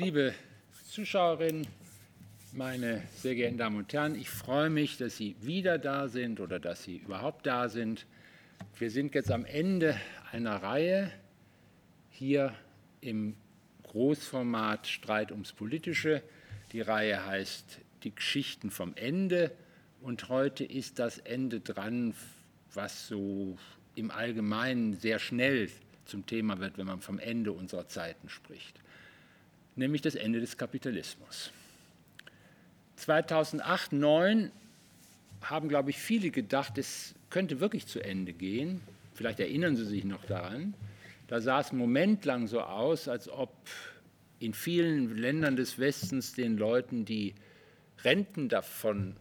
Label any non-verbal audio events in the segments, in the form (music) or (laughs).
Liebe Zuschauerinnen, meine sehr geehrten Damen und Herren, ich freue mich, dass Sie wieder da sind oder dass Sie überhaupt da sind. Wir sind jetzt am Ende einer Reihe hier im Großformat Streit ums Politische. Die Reihe heißt Die Geschichten vom Ende und heute ist das Ende dran, was so im Allgemeinen sehr schnell zum Thema wird, wenn man vom Ende unserer Zeiten spricht, nämlich das Ende des Kapitalismus. 2008, 2009 haben, glaube ich, viele gedacht, es könnte wirklich zu Ende gehen. Vielleicht erinnern Sie sich noch daran. Da sah es einen Moment lang so aus, als ob in vielen Ländern des Westens den Leuten die Renten davon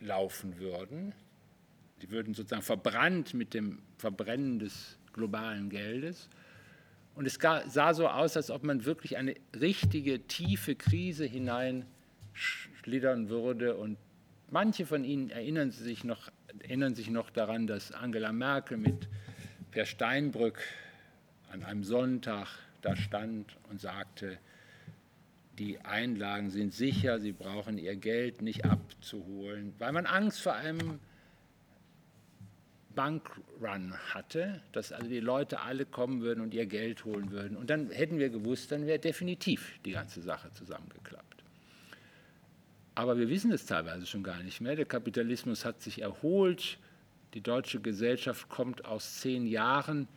laufen würden. Die würden sozusagen verbrannt mit dem Verbrennen des globalen Geldes. Und es sah so aus, als ob man wirklich eine richtige, tiefe Krise hineinschlittern würde. Und manche von Ihnen erinnern sich noch, erinnern sich noch daran, dass Angela Merkel mit Per Steinbrück an einem Sonntag da stand und sagte, die Einlagen sind sicher, sie brauchen ihr Geld nicht abzuholen, weil man Angst vor einem Bankrun hatte, dass also die Leute alle kommen würden und ihr Geld holen würden. Und dann hätten wir gewusst, dann wäre definitiv die ganze Sache zusammengeklappt. Aber wir wissen es teilweise schon gar nicht mehr. Der Kapitalismus hat sich erholt. Die deutsche Gesellschaft kommt aus zehn Jahren,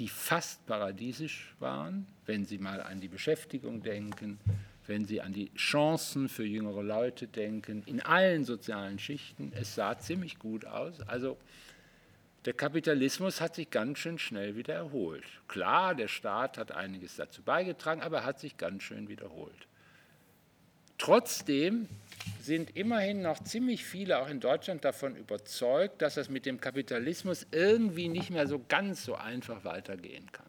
die fast paradiesisch waren, wenn Sie mal an die Beschäftigung denken, wenn Sie an die Chancen für jüngere Leute denken, in allen sozialen Schichten. Es sah ziemlich gut aus. Also der Kapitalismus hat sich ganz schön schnell wieder erholt. Klar, der Staat hat einiges dazu beigetragen, aber er hat sich ganz schön wiederholt. Trotzdem sind immerhin noch ziemlich viele, auch in Deutschland, davon überzeugt, dass es mit dem Kapitalismus irgendwie nicht mehr so ganz so einfach weitergehen kann.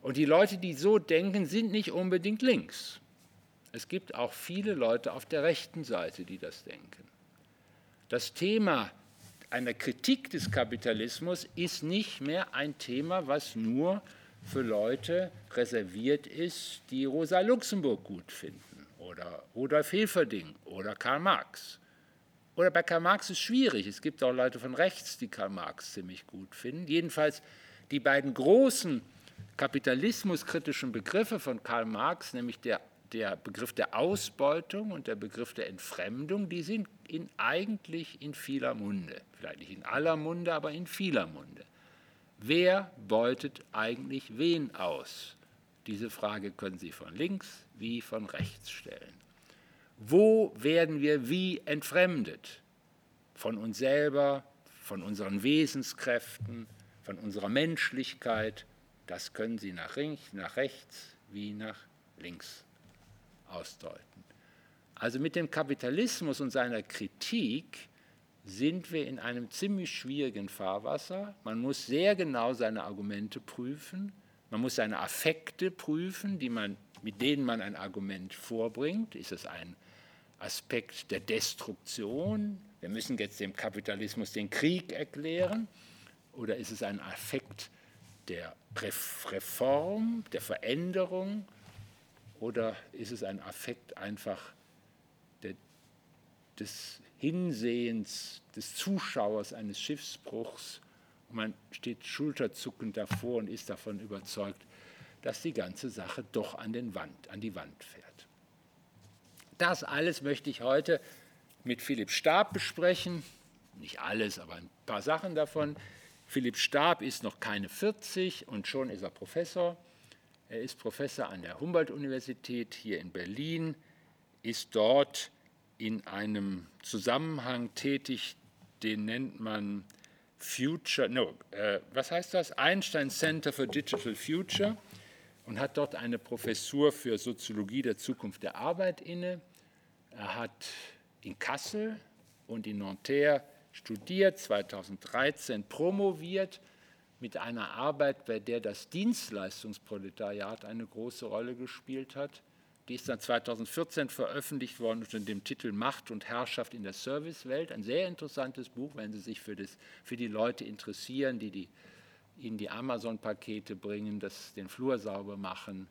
Und die Leute, die so denken, sind nicht unbedingt links. Es gibt auch viele Leute auf der rechten Seite, die das denken. Das Thema einer Kritik des Kapitalismus ist nicht mehr ein Thema, was nur für Leute reserviert ist, die Rosa Luxemburg gut finden oder Rudolf Hilferding oder Karl Marx. Oder bei Karl Marx ist es schwierig. Es gibt auch Leute von rechts, die Karl Marx ziemlich gut finden. Jedenfalls die beiden großen kapitalismuskritischen Begriffe von Karl Marx, nämlich der der Begriff der Ausbeutung und der Begriff der Entfremdung, die sind in, eigentlich in vieler Munde. Vielleicht nicht in aller Munde, aber in vieler Munde. Wer beutet eigentlich wen aus? Diese Frage können Sie von links wie von rechts stellen. Wo werden wir wie entfremdet? Von uns selber, von unseren Wesenskräften, von unserer Menschlichkeit. Das können Sie nach, nach rechts wie nach links ausdeuten. Also mit dem Kapitalismus und seiner Kritik sind wir in einem ziemlich schwierigen Fahrwasser. Man muss sehr genau seine Argumente prüfen. Man muss seine Affekte prüfen, die man, mit denen man ein Argument vorbringt. Ist es ein Aspekt der Destruktion? Wir müssen jetzt dem Kapitalismus den Krieg erklären. Oder ist es ein Affekt der Reform, der Veränderung? Oder ist es ein Affekt einfach der, des Hinsehens des Zuschauers eines Schiffsbruchs und man steht schulterzuckend davor und ist davon überzeugt, dass die ganze Sache doch an, den Wand, an die Wand fährt. Das alles möchte ich heute mit Philipp Stab besprechen. Nicht alles, aber ein paar Sachen davon. Philipp Stab ist noch keine 40 und schon ist er Professor. Er ist Professor an der Humboldt-Universität hier in Berlin, ist dort in einem Zusammenhang tätig, den nennt man Future, no, äh, was heißt das? Einstein Center for Digital Future und hat dort eine Professur für Soziologie der Zukunft der Arbeit inne. Er hat in Kassel und in Nanterre studiert, 2013 promoviert mit einer Arbeit, bei der das Dienstleistungsproletariat eine große Rolle gespielt hat. Die ist dann 2014 veröffentlicht worden unter dem Titel Macht und Herrschaft in der Servicewelt. Ein sehr interessantes Buch, wenn Sie sich für, das, für die Leute interessieren, die, die Ihnen die Amazon-Pakete bringen, das, den Flur sauber machen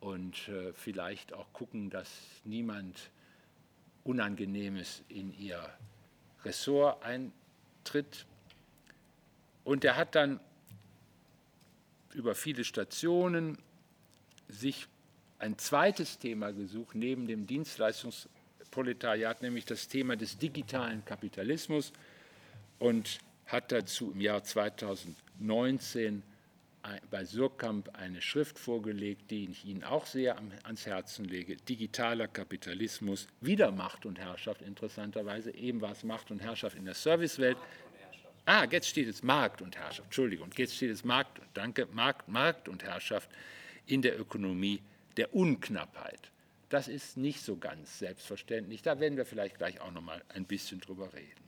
und äh, vielleicht auch gucken, dass niemand Unangenehmes in ihr Ressort eintritt. Und er hat dann über viele Stationen sich ein zweites Thema gesucht, neben dem Dienstleistungsproletariat, nämlich das Thema des digitalen Kapitalismus und hat dazu im Jahr 2019 bei Surkamp eine Schrift vorgelegt, die ich Ihnen auch sehr ans Herzen lege. Digitaler Kapitalismus, wieder Macht und Herrschaft, interessanterweise. Eben war es Macht und Herrschaft in der Servicewelt. Ah, jetzt steht es Markt und Herrschaft, Entschuldigung. Jetzt steht es Markt, danke, Markt, Markt und Herrschaft in der Ökonomie der Unknappheit. Das ist nicht so ganz selbstverständlich. Da werden wir vielleicht gleich auch noch mal ein bisschen drüber reden.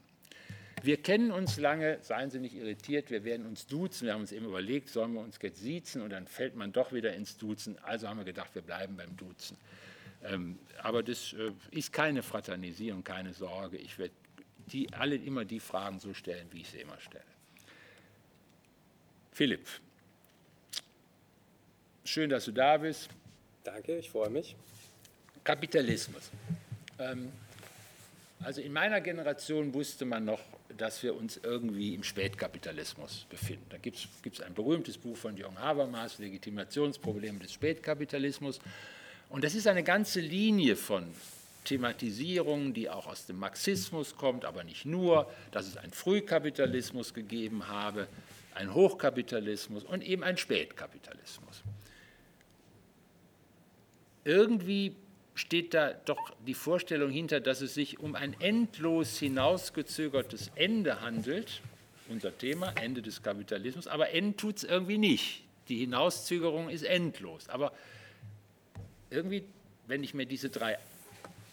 Wir kennen uns lange, seien Sie nicht irritiert, wir werden uns duzen. Wir haben uns eben überlegt, sollen wir uns jetzt siezen und dann fällt man doch wieder ins Duzen. Also haben wir gedacht, wir bleiben beim Duzen. Ähm, aber das äh, ist keine Fraternisierung, keine Sorge. Ich werde die, alle immer die Fragen so stellen, wie ich sie immer stelle. Philipp, schön, dass du da bist. Danke, ich freue mich. Kapitalismus. Ähm, also in meiner Generation wusste man noch, dass wir uns irgendwie im Spätkapitalismus befinden. Da gibt es ein berühmtes Buch von Jürgen Habermas, Legitimationsprobleme des Spätkapitalismus. Und das ist eine ganze Linie von Thematisierungen, die auch aus dem Marxismus kommt, aber nicht nur, dass es einen Frühkapitalismus gegeben habe, einen Hochkapitalismus und eben einen Spätkapitalismus. Irgendwie steht da doch die Vorstellung hinter, dass es sich um ein endlos hinausgezögertes Ende handelt, unser Thema, Ende des Kapitalismus, aber Ende tut es irgendwie nicht. Die Hinauszögerung ist endlos. Aber irgendwie, wenn ich mir diese drei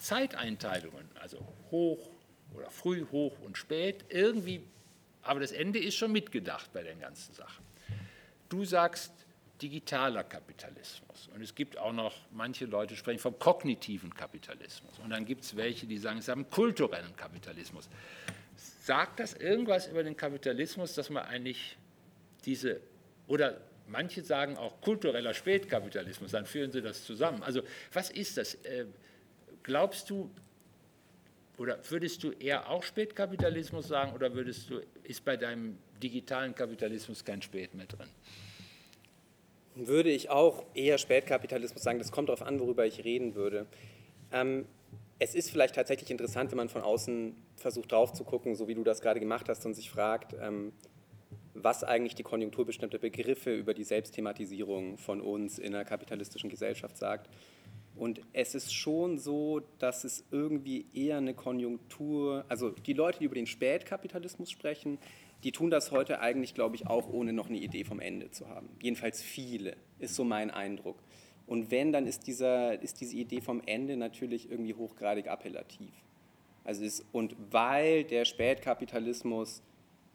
Zeiteinteilungen, also hoch oder früh, hoch und spät, irgendwie, aber das Ende ist schon mitgedacht bei den ganzen Sachen. Du sagst, digitaler Kapitalismus. Und es gibt auch noch, manche Leute sprechen vom kognitiven Kapitalismus. Und dann gibt es welche, die sagen, es haben kulturellen Kapitalismus. Sagt das irgendwas über den Kapitalismus, dass man eigentlich diese, oder manche sagen auch kultureller Spätkapitalismus, dann führen sie das zusammen. Also was ist das? Glaubst du, oder würdest du eher auch Spätkapitalismus sagen, oder würdest du, ist bei deinem digitalen Kapitalismus kein Spät mehr drin? würde ich auch eher Spätkapitalismus sagen. Das kommt darauf an, worüber ich reden würde. Ähm, es ist vielleicht tatsächlich interessant, wenn man von außen versucht drauf zu gucken, so wie du das gerade gemacht hast und sich fragt, ähm, was eigentlich die konjunkturbestimmte Begriffe über die Selbstthematisierung von uns in einer kapitalistischen Gesellschaft sagt. Und es ist schon so, dass es irgendwie eher eine Konjunktur, also die Leute, die über den Spätkapitalismus sprechen, die tun das heute eigentlich, glaube ich, auch ohne noch eine Idee vom Ende zu haben. Jedenfalls viele, ist so mein Eindruck. Und wenn, dann ist, dieser, ist diese Idee vom Ende natürlich irgendwie hochgradig appellativ. Also ist, und weil der Spätkapitalismus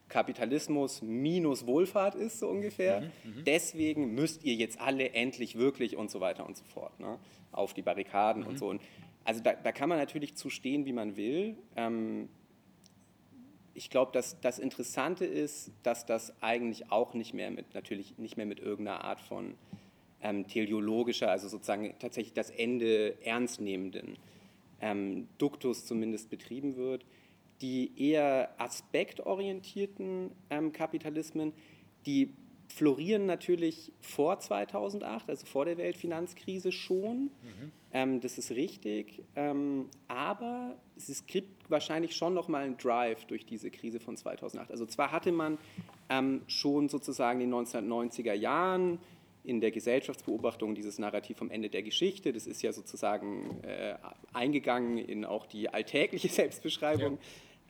Kapitalismus minus Wohlfahrt ist, so ungefähr, mhm, mhm, deswegen müsst ihr jetzt alle endlich wirklich und so weiter und so fort ne, auf die Barrikaden mhm. und so. Und also da, da, kann man natürlich zu stehen, wie man will. Ähm, ich glaube, dass das Interessante ist, dass das eigentlich auch nicht mehr mit, natürlich nicht mehr mit irgendeiner Art von ähm, teleologischer, also sozusagen tatsächlich das Ende ernstnehmenden ähm, Duktus zumindest betrieben wird. Die eher aspektorientierten ähm, Kapitalismen, die florieren natürlich vor 2008, also vor der Weltfinanzkrise schon. Mhm. Ähm, das ist richtig. Ähm, aber es gibt wahrscheinlich schon noch mal einen Drive durch diese Krise von 2008. Also zwar hatte man ähm, schon sozusagen in den 1990er Jahren in der Gesellschaftsbeobachtung dieses Narrativ vom Ende der Geschichte. Das ist ja sozusagen äh, eingegangen in auch die alltägliche (laughs) Selbstbeschreibung ja.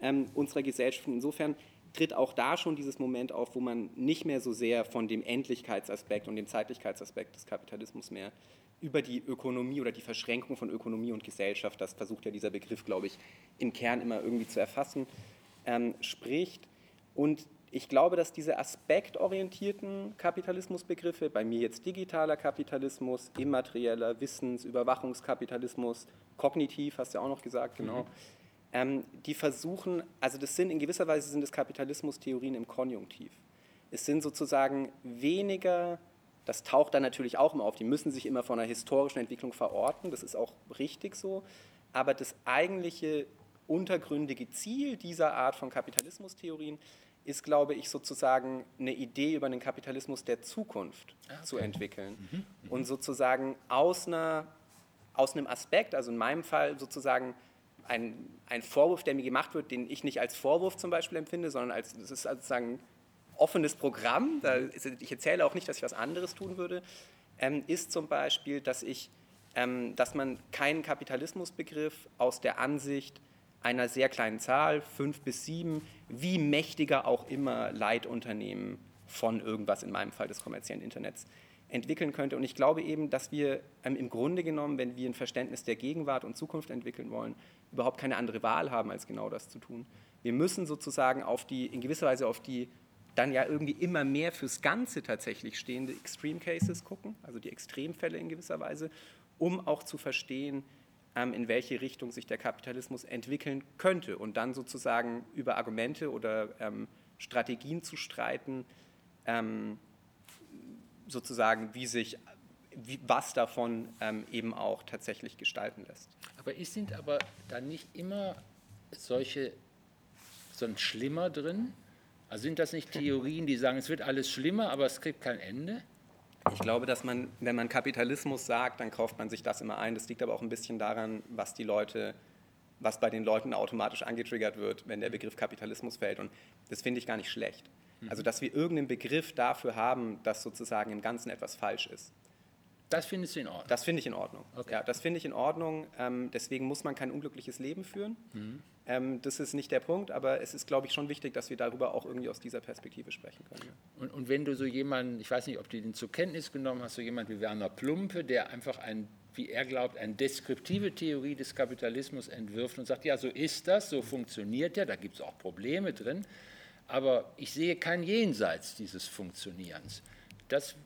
Ähm, unserer Gesellschaft. Insofern tritt auch da schon dieses Moment auf, wo man nicht mehr so sehr von dem Endlichkeitsaspekt und dem Zeitlichkeitsaspekt des Kapitalismus mehr über die Ökonomie oder die Verschränkung von Ökonomie und Gesellschaft, das versucht ja dieser Begriff, glaube ich, im Kern immer irgendwie zu erfassen, ähm, spricht. Und ich glaube, dass diese aspektorientierten Kapitalismusbegriffe, bei mir jetzt digitaler Kapitalismus, immaterieller Wissens-, Überwachungskapitalismus, kognitiv, hast du ja auch noch gesagt, genau, mhm ähm, die versuchen, also das sind in gewisser Weise sind es Kapitalismus-Theorien im Konjunktiv. Es sind sozusagen weniger Das taucht dann natürlich auch immer auf. Die müssen sich immer von einer historischen Entwicklung verorten. Das ist auch richtig so. Aber das eigentliche untergründige Ziel dieser Art von Kapitalismustheorien ist, glaube ich, sozusagen eine Idee über den Kapitalismus der Zukunft ah, okay. zu entwickeln. Mhm. Mhm. Und sozusagen aus, einer, aus einem Aspekt, also in meinem Fall sozusagen ein, ein Vorwurf, der mir gemacht wird, den ich nicht als Vorwurf zum Beispiel empfinde, sondern als, es ist sozusagen offenes Programm, da, ich erzähle auch nicht, dass ich was anderes tun würde, ähm, ist zum Beispiel, dass, ich, ähm, dass man keinen Kapitalismusbegriff aus der Ansicht einer sehr kleinen Zahl, fünf bis sieben, wie mächtiger auch immer Leitunternehmen von irgendwas, in meinem Fall des kommerziellen Internets, entwickeln könnte. Und ich glaube eben, dass wir ähm, im Grunde genommen, wenn wir ein Verständnis der Gegenwart und Zukunft entwickeln wollen, überhaupt keine andere Wahl haben, als genau das zu tun. Wir müssen sozusagen auf die, in gewisser Weise auf die dann ja irgendwie immer mehr fürs Ganze tatsächlich stehende Extreme Cases gucken, also die Extremfälle in gewisser Weise, um auch zu verstehen, ähm, in welche Richtung sich der Kapitalismus entwickeln könnte und dann sozusagen über Argumente oder ähm, Strategien zu streiten, ähm, sozusagen, wie sich was davon eben auch tatsächlich gestalten lässt. Aber sind aber dann nicht immer solche so ein Schlimmer drin? Also sind das nicht Theorien, die sagen, es wird alles schlimmer, aber es kriegt kein Ende? Ich glaube, dass man, wenn man Kapitalismus sagt, dann kauft man sich das immer ein. Das liegt aber auch ein bisschen daran, was die Leute, was bei den Leuten automatisch angetriggert wird, wenn der Begriff Kapitalismus fällt. Und das finde ich gar nicht schlecht. Also, dass wir irgendeinen Begriff dafür haben, dass sozusagen im Ganzen etwas falsch ist. Das findest du in Ordnung? Das finde ich in Ordnung. Okay. Ja, das finde ich in Ordnung. Ähm, deswegen muss man kein unglückliches Leben führen. Mhm. Ähm, das ist nicht der Punkt, aber es ist, glaube ich, schon wichtig, dass wir darüber auch irgendwie aus dieser Perspektive sprechen können. Ja. Und, und, wenn du so jemanden, ich weiß nicht, ob du den zur Kenntnis genommen hast, so jemand wie Werner Plumpe, der einfach ein wie er glaubt, eine deskriptive Theorie des Kapitalismus entwirft und sagt, ja, so ist das, so funktioniert der, da gibt es auch Probleme drin, aber ich sehe kein Jenseits dieses Funktionierens. Das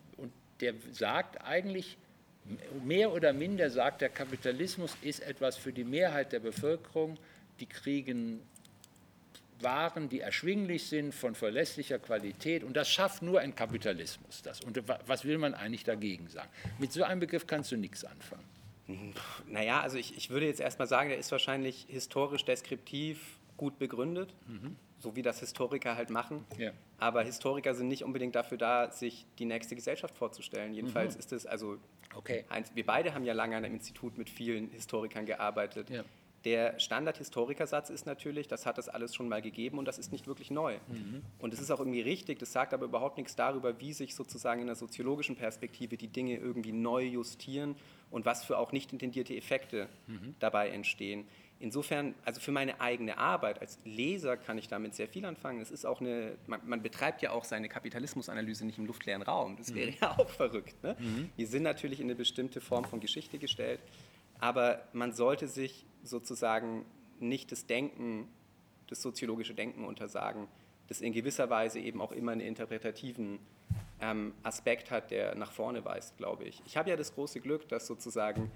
der sagt eigentlich, mehr oder minder sagt, der Kapitalismus ist etwas für die Mehrheit der Bevölkerung, die kriegen waren, die erschwinglich sind, von verlässlicher Qualität. Und das schafft nur ein Kapitalismus. Das. Und was will man eigentlich dagegen sagen? Mit so einem Begriff kannst du nichts anfangen. Naja, also ich, ich würde jetzt erstmal sagen, der ist wahrscheinlich historisch deskriptiv gut begründet. Mhm so wie das Historiker halt machen. Ja. Aber Historiker sind nicht unbedingt dafür da, sich die nächste Gesellschaft vorzustellen. Jedenfalls mhm. ist es, also, okay. eins, wir beide haben ja lange an einem Institut mit vielen Historikern gearbeitet. Ja. Der Standard-Historikersatz ist natürlich, das hat es alles schon mal gegeben und das ist nicht wirklich neu. Mhm. Und es ist auch irgendwie richtig, das sagt aber überhaupt nichts darüber, wie sich sozusagen in der soziologischen Perspektive die Dinge irgendwie neu justieren und was für auch nicht intendierte Effekte mhm. dabei entstehen. Insofern, also für meine eigene Arbeit als Leser kann ich damit sehr viel anfangen. Es ist auch eine, man, man betreibt ja auch seine Kapitalismusanalyse nicht im luftleeren Raum. Das wäre mhm. ja auch verrückt. Ne? Mhm. Wir sind natürlich in eine bestimmte Form von Geschichte gestellt, aber man sollte sich sozusagen nicht das Denken, das soziologische Denken untersagen, das in gewisser Weise eben auch immer einen interpretativen ähm, Aspekt hat, der nach vorne weist, glaube ich. Ich habe ja das große Glück, dass sozusagen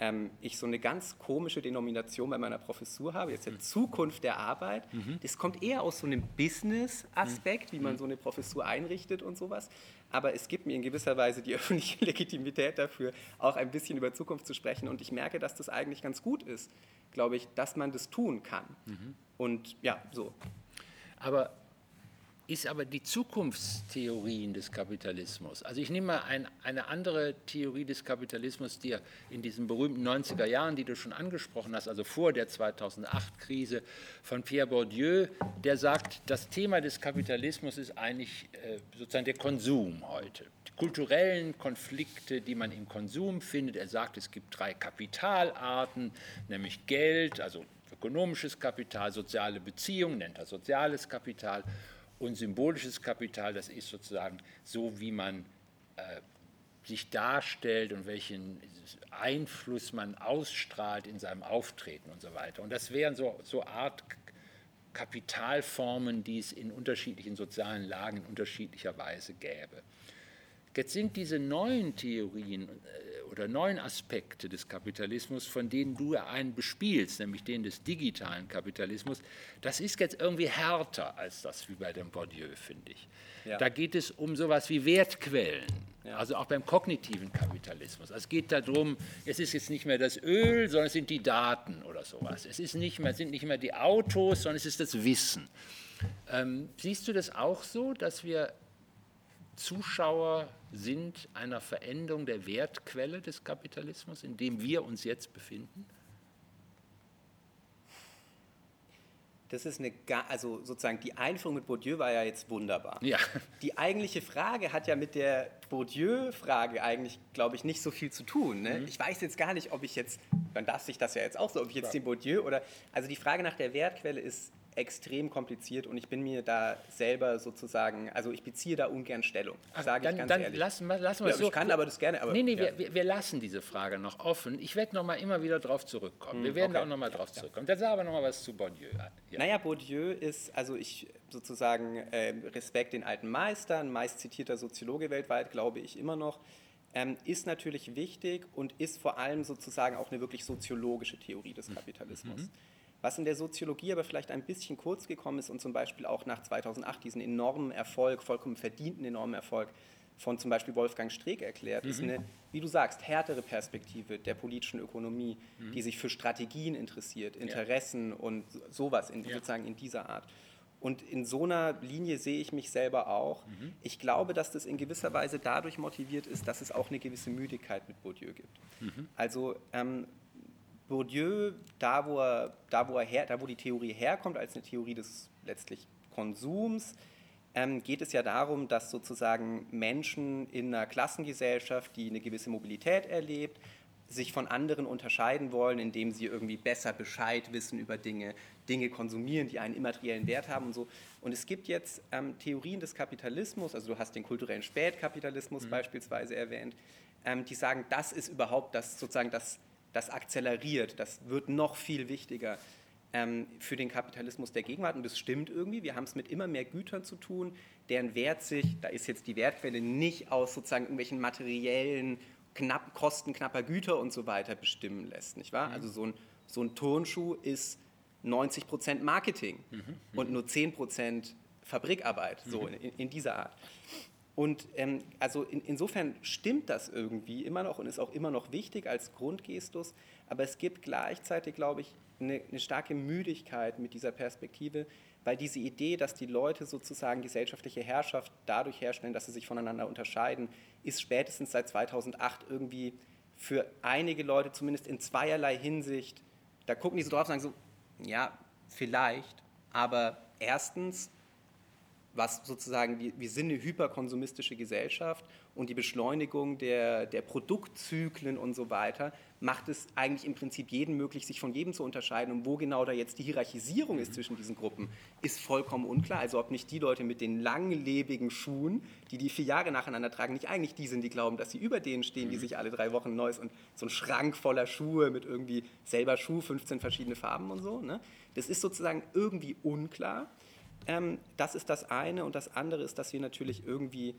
ähm, ich so eine ganz komische Denomination bei meiner Professur habe, jetzt der mhm. Zukunft der Arbeit. Mhm. Das kommt eher aus so einem Business-Aspekt, mhm. wie man mhm. so eine Professur einrichtet und sowas. Aber es gibt mir in gewisser Weise die (laughs) öffentliche Legitimität dafür, auch ein bisschen über Zukunft zu sprechen. Und ich merke, dass das eigentlich ganz gut ist, glaube ich, dass man das tun kann. Mhm. Und ja, so. Aber ist aber die Zukunftstheorien des Kapitalismus. Also ich nehme mal ein, eine andere Theorie des Kapitalismus, die in diesen berühmten 90er Jahren, die du schon angesprochen hast, also vor der 2008-Krise von Pierre Bourdieu, der sagt, das Thema des Kapitalismus ist eigentlich äh, sozusagen der Konsum heute. Die kulturellen Konflikte, die man im Konsum findet. Er sagt, es gibt drei Kapitalarten, nämlich Geld, also ökonomisches Kapital, soziale Beziehungen, nennt er soziales Kapital und symbolisches Kapital, das ist sozusagen so, wie man äh, sich darstellt und welchen Einfluss man ausstrahlt in seinem Auftreten und so weiter. Und das wären so, so Art Kapitalformen, die es in unterschiedlichen sozialen Lagen in unterschiedlicher Weise gäbe. Jetzt sind diese neuen Theorien äh, oder neuen Aspekte des Kapitalismus, von denen du einen bespielst, nämlich den des digitalen Kapitalismus, das ist jetzt irgendwie härter als das wie bei dem Bourdieu, finde ich. Ja. Da geht es um sowas wie Wertquellen. Ja. Also auch beim kognitiven Kapitalismus. Es geht darum, es ist jetzt nicht mehr das Öl, sondern es sind die Daten oder sowas. Es ist nicht mehr, sind nicht mehr die Autos, sondern es ist das Wissen. Ähm, siehst du das auch so, dass wir Zuschauer sind einer Veränderung der Wertquelle des Kapitalismus, in dem wir uns jetzt befinden? das ist eine, also sozusagen die Einführung mit Bourdieu war ja jetzt wunderbar. Ja. Die eigentliche Frage hat ja mit der Bourdieu-Frage eigentlich, glaube ich, nicht so viel zu tun. Ne? Mhm. Ich weiß jetzt gar nicht, ob ich jetzt, man darf sich das ja jetzt auch so, ob ich jetzt ja. den Bourdieu oder, also die Frage nach der Wertquelle ist extrem kompliziert und ich bin mir da selber sozusagen, also ich beziehe da ungern Stellung, sage ich ganz dann ehrlich. Lassen, lassen wir ja, so. Ich kann aber das gerne. Aber, nee, nee, ja. wir, wir, lassen diese Frage noch offen. Ich werde noch mal immer wieder darauf zurückkommen. Hm, wir werden okay. da auch noch mal drauf zurückkommen. Dann sag aber noch mal was zu Bourdieu. Ja. Naja, Bourdieu ist, also ich sozusagen äh, Respekt den alten Meistern, meist zitierter Soziologe weltweit, glaube ich immer noch. Ähm, ist natürlich wichtig und ist vor allem sozusagen auch eine wirklich soziologische Theorie des mhm. Kapitalismus. Mhm. Was in der Soziologie aber vielleicht ein bisschen kurz gekommen ist und zum Beispiel auch nach 2008 diesen enormen Erfolg, vollkommen verdienten enormen Erfolg von zum Beispiel Wolfgang Streeck erklärt, mhm. ist eine, wie du sagst, härtere Perspektive der politischen Ökonomie, mhm. die sich für Strategien interessiert, Interessen ja. und sowas in, ja. sozusagen in dieser Art. Und in so einer Linie sehe ich mich selber auch. Mhm. Ich glaube, dass das in gewisser Weise dadurch motiviert ist, dass es auch eine gewisse Müdigkeit mit Bourdieu gibt. Mhm. Also ähm, Bourdieu, da wo, er, da, wo er her, da wo die Theorie herkommt, als eine Theorie des letztlich Konsums, ähm, geht es ja darum, dass sozusagen Menschen in einer Klassengesellschaft, die eine gewisse Mobilität erlebt, sich von anderen unterscheiden wollen, indem sie irgendwie besser Bescheid wissen über Dinge, Dinge konsumieren, die einen immateriellen Wert haben und so. Und es gibt jetzt ähm, Theorien des Kapitalismus, also du hast den kulturellen Spätkapitalismus mhm. beispielsweise erwähnt, ähm, die sagen, das ist überhaupt das sozusagen das das akzeleriert, das wird noch viel wichtiger ähm, für den Kapitalismus der Gegenwart. Und das stimmt irgendwie. Wir haben es mit immer mehr Gütern zu tun, deren Wert sich, da ist jetzt die Wertquelle nicht aus sozusagen irgendwelchen materiellen knapp, Kosten knapper Güter und so weiter bestimmen lässt. Nicht wahr? Mhm. Also so ein, so ein Turnschuh ist 90 Prozent Marketing mhm. Und nur 10 Prozent Fabrikarbeit, so mhm. in, in dieser Art. Und ähm, also in, insofern stimmt das irgendwie immer noch und ist auch immer noch wichtig als Grundgestus, aber es gibt gleichzeitig, glaube ich, eine, eine, starke Müdigkeit mit dieser Perspektive, weil diese Idee, dass die Leute sozusagen gesellschaftliche Herrschaft dadurch herstellen, dass sie sich voneinander unterscheiden, ist spätestens seit 2008 irgendwie für einige Leute zumindest in zweierlei Hinsicht, da gucken die so drauf und sagen so, ja, vielleicht, aber erstens was sozusagen, wir, wir sind eine hyperkonsumistische Gesellschaft und die Beschleunigung der, der Produktzyklen und so weiter macht es eigentlich im Prinzip jedem möglich, sich von jedem zu unterscheiden. Und wo genau da jetzt die Hierarchisierung ist zwischen diesen Gruppen, ist vollkommen unklar. Also ob nicht die Leute mit den langlebigen Schuhen, die die vier Jahre nacheinander tragen, nicht eigentlich die sind, die glauben, dass sie über denen stehen, die mhm. sich alle drei Wochen neues und so ein Schrank voller Schuhe mit irgendwie selber Schuh, 15 verschiedene Farben und so. Ne? Das ist sozusagen irgendwie unklar. Ähm, das ist das eine. Und das andere ist, dass wir natürlich irgendwie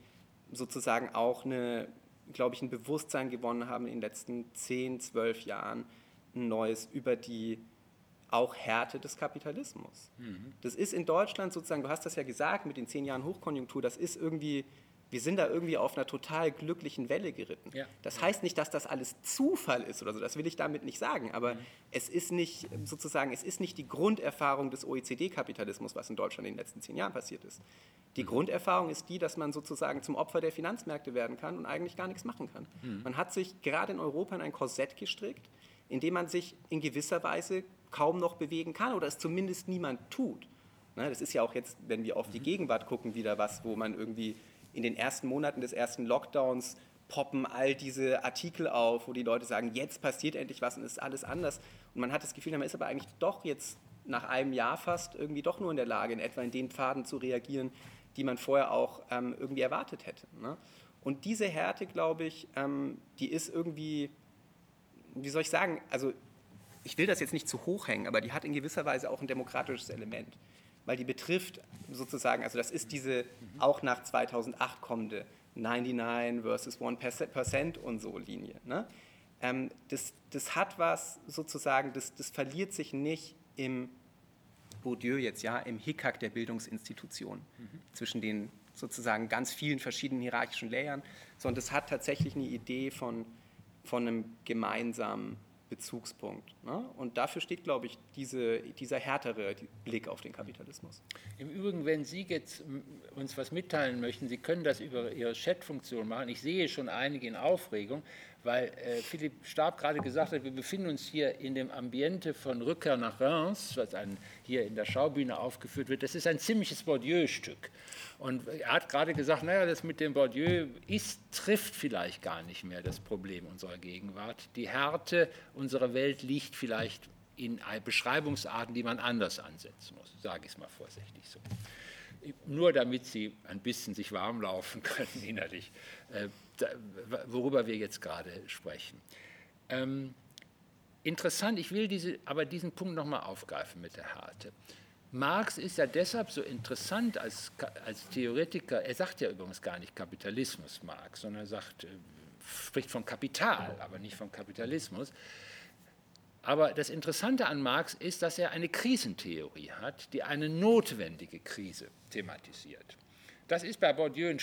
sozusagen auch eine, glaube ich, ein Bewusstsein gewonnen haben in den letzten 10, 12 Jahren, ein neues über die auch Härte des Kapitalismus. Mhm. Das ist in Deutschland sozusagen, du hast das ja gesagt, mit den zehn Jahren Hochkonjunktur, das ist irgendwie wir sind da irgendwie auf einer total glücklichen Welle geritten. Ja. Das heißt nicht, dass das alles Zufall ist oder so, das will ich damit nicht sagen, aber mhm. es ist nicht sozusagen, es ist nicht die Grunderfahrung des OECD-Kapitalismus, was in Deutschland in den letzten zehn Jahren passiert ist. Die mhm. Grunderfahrung ist die, dass man sozusagen zum Opfer der Finanzmärkte werden kann und eigentlich gar nichts machen kann. Mhm. Man hat sich gerade in Europa in ein Korsett gestrickt, in dem man sich in gewisser Weise kaum noch bewegen kann oder es zumindest niemand tut. Ne, das ist ja auch jetzt, wenn wir auf die mhm. Gegenwart gucken, wieder was, wo man irgendwie in den ersten Monaten des ersten Lockdowns poppen all diese Artikel auf, wo die Leute sagen, jetzt passiert endlich was und es ist alles anders. Und man hat das Gefühl, man ist aber eigentlich doch jetzt nach einem Jahr fast irgendwie doch nur in der Lage, in etwa in den Pfaden zu reagieren, die man vorher auch ähm, irgendwie erwartet hätte. Ne? Und diese Härte, glaube ich, ähm, die ist irgendwie, wie soll ich sagen, also ich will das jetzt nicht zu hoch hängen, aber die hat in gewisser Weise auch ein demokratisches Element weil die betrifft sozusagen, also das ist diese auch nach 2008 kommende 99 versus 1% und so Linie. Ne? Ähm, das, das hat was sozusagen, das, das verliert sich nicht im Bourdieu jetzt, ja, im Hickhack der Bildungsinstitution mhm. zwischen den sozusagen ganz vielen verschiedenen hierarchischen Layern, sondern es hat tatsächlich eine Idee von, von einem gemeinsamen Bezugspunkt. Ne? Und dafür steht, glaube ich, diese, dieser härtere Blick auf den Kapitalismus. Im Übrigen, wenn Sie jetzt uns was mitteilen möchten, Sie können das über Ihre Chat-Funktion machen. Ich sehe schon einige in Aufregung, weil äh, Philipp Stab gerade gesagt hat, wir befinden uns hier in dem Ambiente von Rückkehr nach Reims, was ein, hier in der Schaubühne aufgeführt wird. Das ist ein ziemliches Bourdieu-Stück. Und er hat gerade gesagt, naja, das mit dem Bourdieu ist, trifft vielleicht gar nicht mehr das Problem unserer Gegenwart. Die Härte unserer Welt liegt vielleicht in Beschreibungsarten, die man anders ansetzen muss, sage ich es mal vorsichtig so. Nur damit Sie ein bisschen sich warm laufen (laughs) können innerlich, äh, worüber wir jetzt gerade sprechen. Ähm, interessant, ich will diese, aber diesen Punkt nochmal aufgreifen mit der Härte. Marx ist ja deshalb so interessant als, als Theoretiker, er sagt ja übrigens gar nicht Kapitalismus, Marx, sondern er sagt, äh, spricht von Kapital, aber nicht von Kapitalismus. Aber das Interessante an Marx ist, dass er eine Krisentheorie hat, die eine notwendige Krise thematisiert. Das ist bei Bourdieu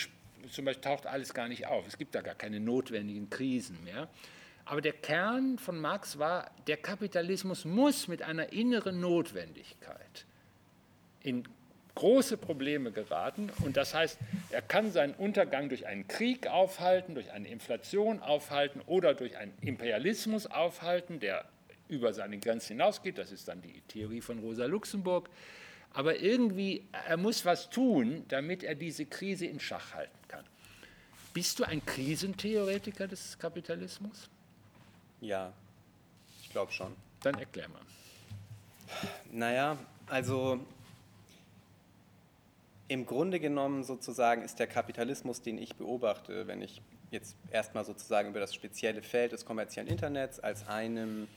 zum Beispiel taucht alles gar nicht auf. Es gibt da gar keine notwendigen Krisen mehr. Aber der Kern von Marx war, der Kapitalismus muss mit einer inneren Notwendigkeit in große Probleme geraten. Und das heißt, er kann seinen Untergang durch einen Krieg aufhalten, durch eine Inflation aufhalten oder durch einen Imperialismus aufhalten, der über seine Grenzen hinausgeht. Das ist dann die Theorie von Rosa Luxemburg. Aber irgendwie, er muss was tun, damit er diese Krise in Schach halten kann. Bist du ein Krisentheoretiker des Kapitalismus? Ja, ich glaube schon. Dann erklär mal. Naja, also im Grunde genommen sozusagen ist der Kapitalismus, den ich beobachte, wenn ich jetzt erstmal sozusagen über das spezielle Feld des kommerziellen Internets als einem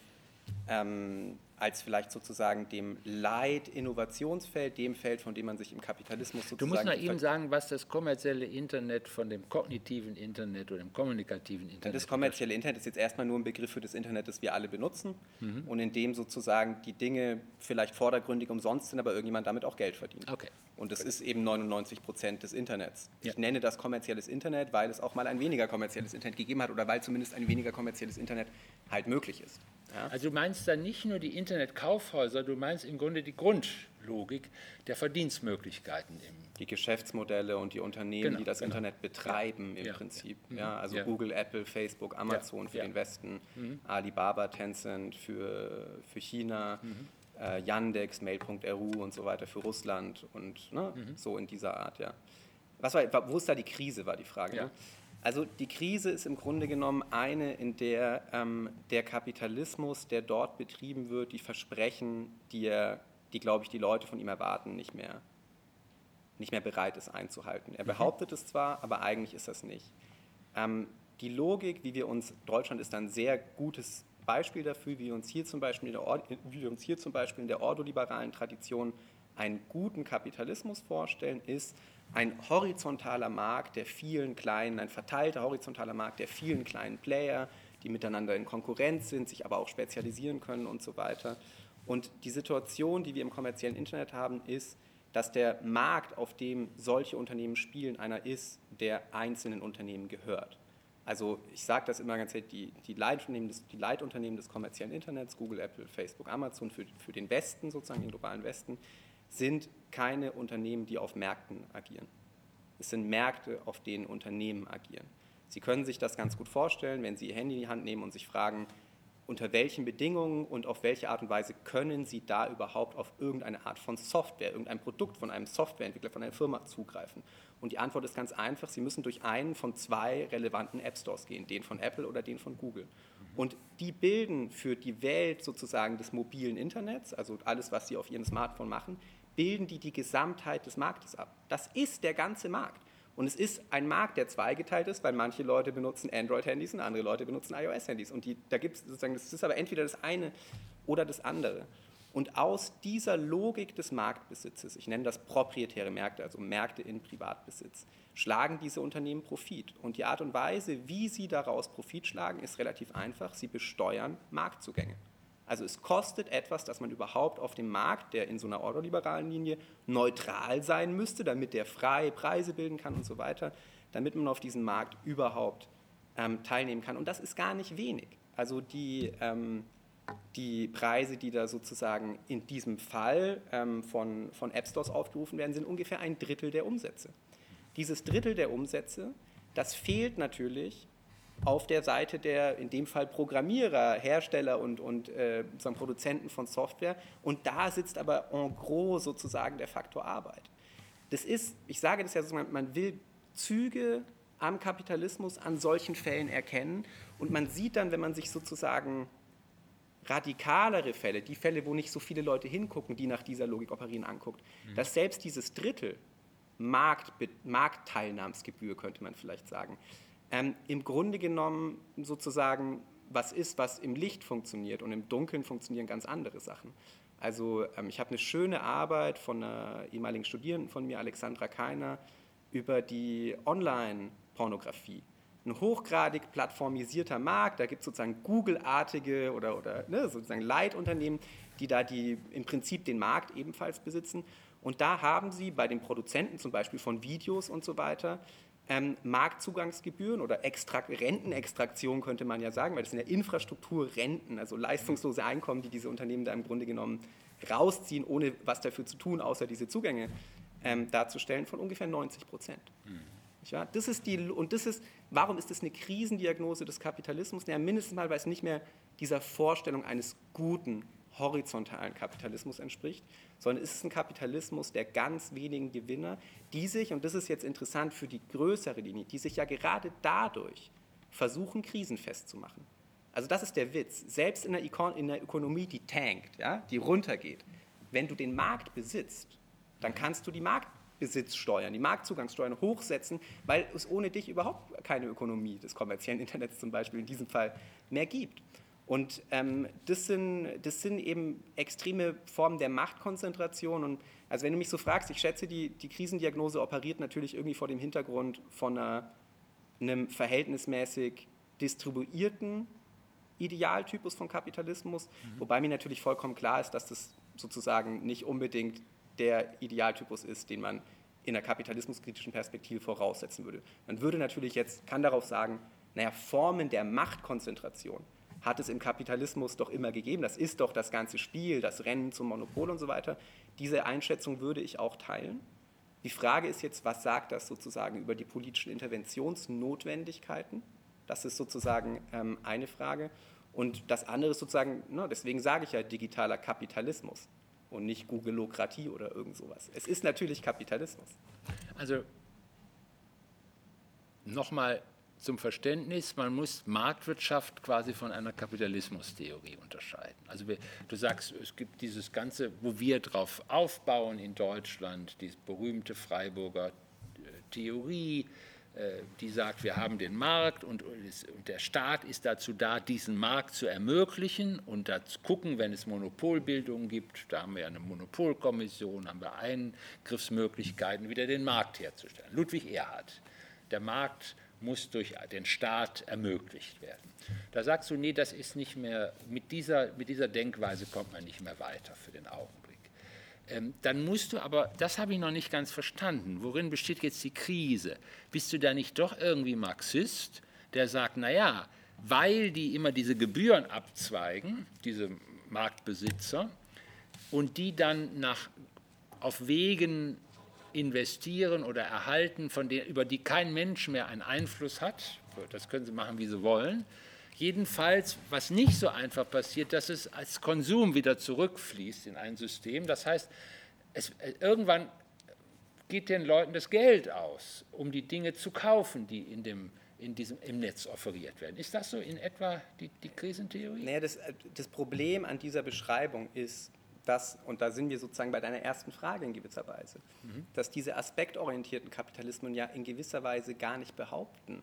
ähm, als vielleicht sozusagen dem Leit-Innovationsfeld, dem Feld, von dem man sich im Kapitalismus sozusagen... Du musst mal eben sagen, was das kommerzielle Internet von dem kognitiven Internet oder dem kommunikativen Internet... Das kommerzielle Internet ist jetzt erstmal nur ein Begriff für das Internet, das wir alle benutzen mhm. und in dem sozusagen die Dinge vielleicht vordergründig umsonst sind, aber irgendjemand damit auch Geld verdient. Okay. Und das ist eben 99 Prozent des Internets. Ja. Ich nenne das kommerzielles Internet, weil es auch mal ein weniger kommerzielles Internet gegeben hat oder weil zumindest ein weniger kommerzielles Internet halt möglich ist. Ja? Also du meinst dann nicht nur die Internetkaufhäuser, du meinst im Grunde die Grundlogik der Verdienstmöglichkeiten. Im die Geschäftsmodelle und die Unternehmen, genau, die das genau. Internet betreiben im ja. Prinzip. Ja, ja also ja. Google, Apple, Facebook, Amazon für den Westen, mhm. Alibaba, Tencent für, für China. Mhm äh, Yandex, Mail.ru und so weiter für Russland und ne, mhm. so in dieser Art, ja. Was war, wo ist da die Krise, war die Frage. Ja. Ne? Also die Krise ist im Grunde genommen eine, in der ähm, der Kapitalismus, der dort betrieben wird, die Versprechen, die, er, die glaube ich, die Leute von ihm erwarten, nicht mehr, nicht mehr bereit ist einzuhalten. Er mhm. behauptet es zwar, aber eigentlich ist das nicht. Ähm, die Logik, wie wir uns, Deutschland ist ein sehr gutes Beispiel dafür, wie wir uns hier zum Beispiel in der, wie wir uns hier zum Beispiel in der ordoliberalen Tradition einen guten Kapitalismus vorstellen, ist ein horizontaler Markt der vielen kleinen, ein verteilter horizontaler Markt der vielen kleinen Player, die miteinander in Konkurrenz sind, sich aber auch spezialisieren können und so weiter. Und die Situation, die wir im kommerziellen Internet haben, ist, dass der Markt, auf dem solche Unternehmen spielen, einer ist, der einzelnen Unternehmen gehört. Also ich sage das immer ganz ehrlich, die, die, Leitunternehmen des, die Leitunternehmen des kommerziellen Internets, Google, Apple, Facebook, Amazon, für, für den Westen, sozusagen den globalen Westen, sind keine Unternehmen, die auf Märkten agieren. Es sind Märkte, auf denen Unternehmen agieren. Sie können sich das ganz gut vorstellen, wenn Sie Ihr Handy in die Hand nehmen und sich fragen, unter welchen Bedingungen und auf welche Art und Weise können Sie da überhaupt auf irgendeine Art von Software, irgendein Produkt von einem Softwareentwickler, von einer Firma zugreifen? Und die Antwort ist ganz einfach, Sie müssen durch einen von zwei relevanten App Stores gehen, den von Apple oder den von Google. Und die bilden für die Welt sozusagen des mobilen Internets, also alles, was Sie auf Ihrem Smartphone machen, bilden die die Gesamtheit des Marktes ab. Das ist der ganze Markt. Und es ist ein Markt, der zweigeteilt ist, weil manche Leute benutzen Android-Handys und andere Leute benutzen iOS-Handys. Und die, da gibt es sozusagen, das ist aber entweder das eine oder das andere. Und aus dieser Logik des Marktbesitzes, ich nenne das proprietäre Märkte, also Märkte in Privatbesitz, schlagen diese Unternehmen Profit. Und die Art und Weise, wie sie daraus Profit schlagen, ist relativ einfach. Sie besteuern Marktzugänge. Also es kostet etwas, dass man überhaupt auf dem Markt, der in so einer ordoliberalen Linie neutral sein müsste, damit der freie Preise bilden kann und so weiter, damit man auf diesem Markt überhaupt ähm, teilnehmen kann. Und das ist gar nicht wenig. Also die, ähm, die Preise, die da sozusagen in diesem Fall ähm, von, von App Stores aufgerufen werden, sind ungefähr ein Drittel der Umsätze. Dieses Drittel der Umsätze, das fehlt natürlich auf der Seite der, in dem Fall Programmierer, Hersteller und, und äh, Produzenten von Software. Und da sitzt aber en gros sozusagen der Faktor Arbeit. Das ist, ich sage das ja so, man will Züge am Kapitalismus an solchen Fällen erkennen. Und man sieht dann, wenn man sich sozusagen radikalere Fälle, die Fälle, wo nicht so viele Leute hingucken, die nach dieser Logik operieren, anguckt, mhm. dass selbst dieses Drittel Markt, Marktteilnahmsgebühr, könnte man vielleicht sagen, ähm, im Grunde genommen sozusagen was ist, was im Licht funktioniert und im Dunkeln funktionieren ganz andere Sachen. Also ähm, ich habe eine schöne Arbeit von einer ehemaligen Studierenden von mir, Alexandra Keiner, über die Online-Pornografie. Ein hochgradig plattformisierter Markt, da gibt es sozusagen Google-artige oder, oder ne, sozusagen Leitunternehmen, die da die, im Prinzip den Markt ebenfalls besitzen. Und da haben sie bei den Produzenten zum Beispiel von Videos und so weiter ähm, Marktzugangsgebühren oder Extrakt, Rentenextraktion könnte man ja sagen, weil das sind ja Infrastrukturrenten, also leistungslose Einkommen, die diese Unternehmen da im Grunde genommen rausziehen, ohne was dafür zu tun, außer diese Zugänge ähm, darzustellen, von ungefähr 90 Prozent. Mhm. Ja, das ist die, und das ist, warum ist das eine Krisendiagnose des Kapitalismus? Ja, mindestens mal, weil es nicht mehr dieser Vorstellung eines guten, horizontalen Kapitalismus entspricht, sondern es ist ein Kapitalismus der ganz wenigen Gewinner, die sich, und das ist jetzt interessant für die größere Linie, die sich ja gerade dadurch versuchen, Krisen festzumachen. Also das ist der Witz. Selbst in einer Ökonomie, die tankt, ja, die runtergeht, wenn du den Markt besitzt, dann kannst du die Marktbesitzsteuern, die Marktzugangssteuern hochsetzen, weil es ohne dich überhaupt keine Ökonomie des kommerziellen Internets zum Beispiel in diesem Fall mehr gibt. Und ähm, das, sind, das sind eben extreme Formen der Machtkonzentration. Und also wenn du mich so fragst, ich schätze, die, die Krisendiagnose operiert natürlich irgendwie vor dem Hintergrund von einer, einem verhältnismäßig distribuierten Idealtypus von Kapitalismus, mhm. wobei mir natürlich vollkommen klar ist, dass das sozusagen nicht unbedingt der Idealtypus ist, den man in der kapitalismuskritischen Perspektive voraussetzen würde. Man würde natürlich jetzt, kann darauf sagen, naja, Formen der Machtkonzentration, hat es im Kapitalismus doch immer gegeben. Das ist doch das ganze Spiel, das Rennen zum Monopol und so weiter. Diese Einschätzung würde ich auch teilen. Die Frage ist jetzt, was sagt das sozusagen über die politischen Interventionsnotwendigkeiten? Das ist sozusagen ähm, eine Frage. Und das andere ist sozusagen, ne, deswegen sage ich ja digitaler Kapitalismus und nicht Googleokratie oder irgend sowas. Es ist natürlich Kapitalismus. Also nochmal zum Verständnis, man muss Marktwirtschaft quasi von einer Kapitalismustheorie unterscheiden. Also du sagst, es gibt dieses Ganze, wo wir drauf aufbauen in Deutschland, diese berühmte Freiburger äh, Theorie, äh, die sagt, wir haben den Markt und der Staat ist dazu da, diesen Markt zu ermöglichen und da zu gucken, wenn es Monopolbildungen gibt, da haben wir eine Monopolkommission, haben wir Eingriffsmöglichkeiten, wieder den Markt herzustellen. Ludwig Erhard, der Markt muss durch den Staat ermöglicht werden. Da sagst du, nee, das ist nicht mehr, mit dieser, mit dieser Denkweise kommt man nicht mehr weiter für den Augenblick. Ähm, dann musst du aber, das habe ich noch nicht ganz verstanden, worin besteht jetzt die Krise? Bist du da nicht doch irgendwie Marxist, der sagt, naja, weil die immer diese Gebühren abzweigen, diese Marktbesitzer, und die dann nach, auf Wegen investieren oder erhalten, von der, über die kein Mensch mehr einen Einfluss hat. Das können sie machen, wie sie wollen. Jedenfalls, was nicht so einfach passiert, dass es als Konsum wieder zurückfließt in ein System. Das heißt, es, äh, irgendwann geht den Leuten das Geld aus, um die Dinge zu kaufen, die in dem, in diesem, im Netz offeriert werden. Ist das so in etwa die, die Krisentheorie? Naja, das, äh, das Problem an dieser Beschreibung ist, dass, und da sind wir sozusagen bei deiner ersten Frage in gewisser Weise, mhm. dass diese aspektorientierten Kapitalismen ja in gewisser Weise gar nicht behaupten,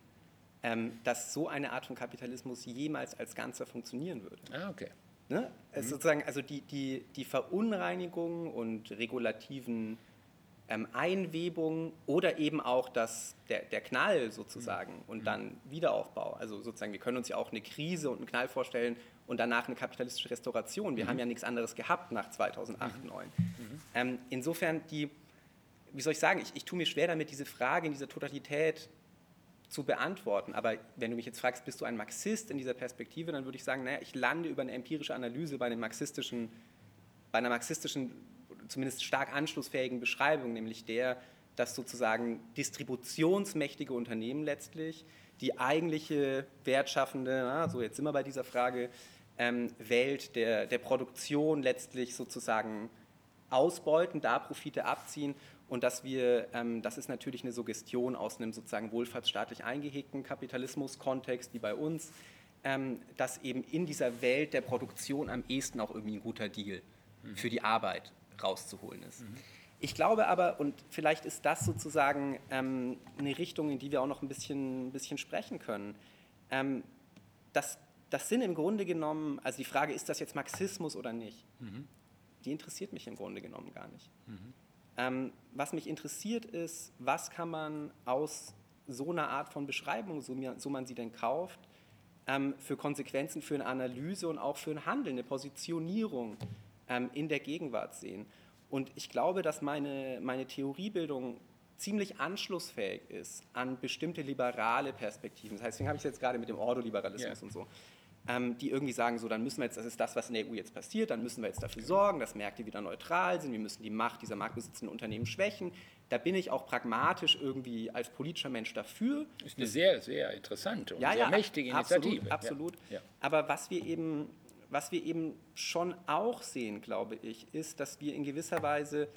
ähm, dass so eine Art von Kapitalismus jemals als Ganzer funktionieren würde. Ah, okay. Ne? Mhm. sozusagen, also die, die, die Verunreinigung und regulativen ähm, Einwebung oder eben auch das, der, der Knall sozusagen mhm. und dann Wiederaufbau. Also sozusagen, wir können uns ja auch eine Krise und einen Knall vorstellen und danach eine kapitalistische Restauration. Wir mhm. haben ja nichts anderes gehabt nach 2008, 2009. Mhm. Ähm, insofern, die, wie soll ich sagen, ich, ich tue mir schwer damit, diese Frage in dieser Totalität zu beantworten. Aber wenn du mich jetzt fragst, bist du ein Marxist in dieser Perspektive, dann würde ich sagen, naja, ich lande über eine empirische Analyse bei, einem marxistischen, bei einer marxistischen, zumindest stark anschlussfähigen Beschreibung, nämlich der, dass sozusagen distributionsmächtige Unternehmen letztlich die eigentliche wertschaffende, na, so jetzt sind wir bei dieser Frage, ähm, Welt der, der Produktion letztlich sozusagen ausbeuten, da Profite abziehen und dass wir, ähm, das ist natürlich eine Suggestion aus einem sozusagen wohlfahrtsstaatlich eingehegten Kapitalismus-Kontext wie bei uns, ähm, dass eben in dieser Welt der Produktion am ehesten auch irgendwie ein guter Deal mhm. für die Arbeit rauszuholen ist. Mhm. Ich glaube aber, und vielleicht ist das sozusagen ähm, eine Richtung, in die wir auch noch ein bisschen, ein bisschen sprechen können, ähm, dass das sind im Grunde genommen, also die Frage, ist das jetzt Marxismus oder nicht, mhm. die interessiert mich im Grunde genommen gar nicht. Mhm. Ähm, was mich interessiert ist, was kann man aus so einer Art von Beschreibung, so, so man sie denn kauft, ähm, für Konsequenzen, für eine Analyse und auch für ein Handeln, eine Positionierung ähm, in der Gegenwart sehen. Und ich glaube, dass meine, meine Theoriebildung ziemlich anschlussfähig ist an bestimmte liberale Perspektiven. Das heißt, deswegen habe ich es jetzt gerade mit dem Ordoliberalismus yeah. und so die irgendwie sagen, so dann müssen wir jetzt, das ist das, was in der EU jetzt passiert, dann müssen wir jetzt dafür sorgen, dass Märkte wieder neutral sind, wir müssen die Macht dieser marktbesitzenden Unternehmen schwächen. Da bin ich auch pragmatisch irgendwie als politischer Mensch dafür. Ist eine sehr, sehr interessante und ja, sehr ja, mächtige Initiative. Absolut, absolut. Ja. Aber was wir eben was wir eben schon auch sehen, glaube ich, ist, dass wir in gewisser Weise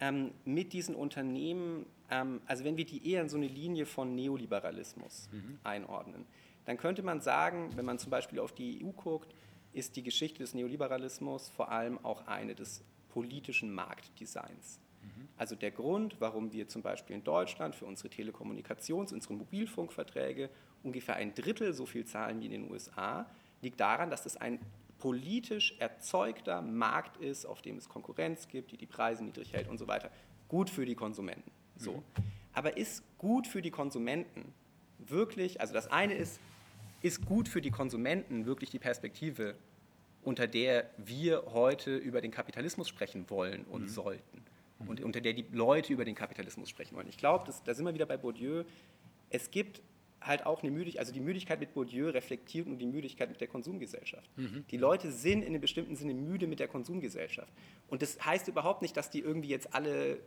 ähm, mit diesen Unternehmen, ähm, also wenn wir die eher in so eine Linie von Neoliberalismus mhm. einordnen, dann könnte man sagen, wenn man zum Beispiel auf die EU guckt, ist die Geschichte des Neoliberalismus vor allem auch eine des politischen Marktdesigns. Mhm. Also der Grund, warum wir zum Beispiel in Deutschland für unsere Telekommunikations-, unsere Mobilfunkverträge ungefähr ein Drittel so viel zahlen wie in den USA, liegt daran, dass es ein politisch erzeugter Markt ist, auf dem es Konkurrenz gibt, die die Preise niedrig hält und so weiter. Gut für die Konsumenten. So. Mhm. Aber ist gut für die Konsumenten wirklich, also das eine ist, ist gut für die Konsumenten wirklich die Perspektive, unter der wir heute über den Kapitalismus sprechen wollen und mhm. sollten. Mhm. Und unter der die Leute über den Kapitalismus sprechen wollen. Ich glaube, da sind wir wieder bei Bourdieu. Es gibt halt auch eine Müdigkeit, also die Müdigkeit mit Bourdieu reflektiert nur die Müdigkeit mit der Konsumgesellschaft. Mhm. Die Leute sind in einem bestimmten Sinne müde mit der Konsumgesellschaft. Und das heißt überhaupt nicht, dass die irgendwie jetzt alle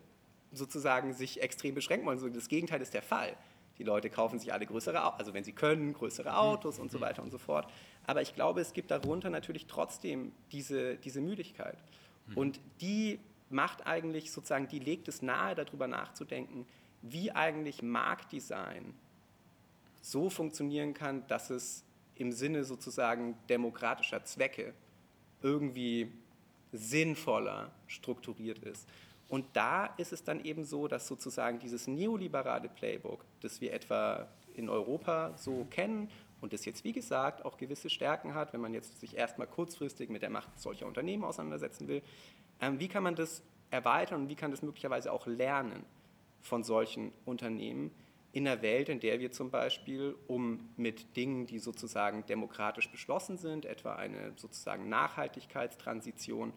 sozusagen sich extrem beschränken wollen. Das Gegenteil ist der Fall. Die Leute kaufen sich alle größere, also wenn sie können, größere mhm. Autos und so weiter und so fort. Aber ich glaube, es gibt darunter natürlich trotzdem diese, diese Müdigkeit. Mhm. Und die macht eigentlich sozusagen, die legt es nahe, darüber nachzudenken, wie eigentlich Marktdesign so funktionieren kann, dass es im Sinne sozusagen demokratischer Zwecke irgendwie sinnvoller strukturiert ist. Und da ist es dann eben so, dass sozusagen dieses neoliberale Playbook, das wir etwa in Europa so kennen und das jetzt, wie gesagt, auch gewisse Stärken hat, wenn man jetzt sich erstmal kurzfristig mit der Macht solcher Unternehmen auseinandersetzen will, ähm, wie kann man das erweitern und wie kann das möglicherweise auch lernen von solchen Unternehmen in einer Welt, in der wir zum Beispiel, um mit Dingen, die sozusagen demokratisch beschlossen sind, etwa eine sozusagen Nachhaltigkeitstransition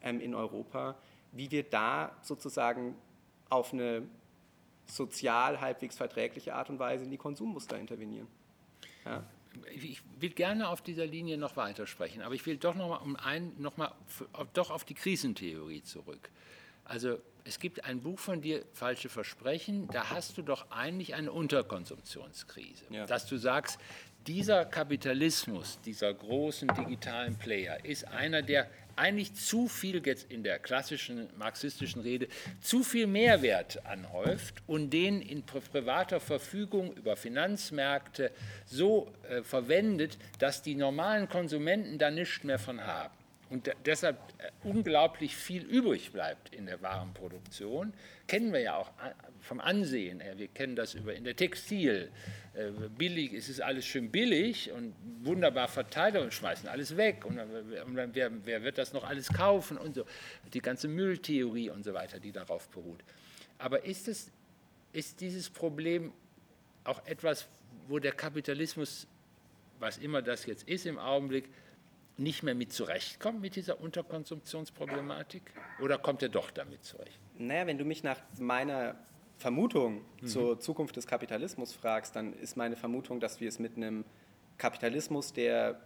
ähm, in Europa, wie wir da sozusagen auf eine sozial halbwegs verträgliche Art und Weise in die Konsummuster intervenieren. Ja. Ich will gerne auf dieser Linie noch weitersprechen, aber ich will doch noch mal, um ein, noch mal doch auf die Krisentheorie zurück. Also es gibt ein Buch von dir, Falsche Versprechen, da hast du doch eigentlich eine Unterkonsumptionskrise. Ja. Dass du sagst, dieser Kapitalismus, dieser großen digitalen Player, ist einer, der eigentlich zu viel jetzt in der klassischen marxistischen Rede zu viel Mehrwert anhäuft und den in privater Verfügung über Finanzmärkte so äh, verwendet, dass die normalen Konsumenten da nichts mehr von haben. Und deshalb äh, unglaublich viel übrig bleibt in der Warenproduktion, kennen wir ja auch vom Ansehen her. Wir kennen das über in der Textil. Äh, billig, es ist alles schön billig und wunderbar verteilt und schmeißen alles weg. Und, und wer, wer, wird das noch alles kaufen und so. Die ganze Mülltheorie und so weiter, die darauf beruht. Aber ist, es, ist dieses Problem auch etwas, wo der Kapitalismus, was immer das jetzt ist im Augenblick, nicht mehr mit zurechtkommt mit dieser Unterkonsumptionsproblematik? Oder kommt er doch damit zurecht? Naja, wenn du mich nach meiner Vermutung mhm. zur Zukunft des Kapitalismus fragst, dann ist meine Vermutung, dass wir es mit einem Kapitalismus, der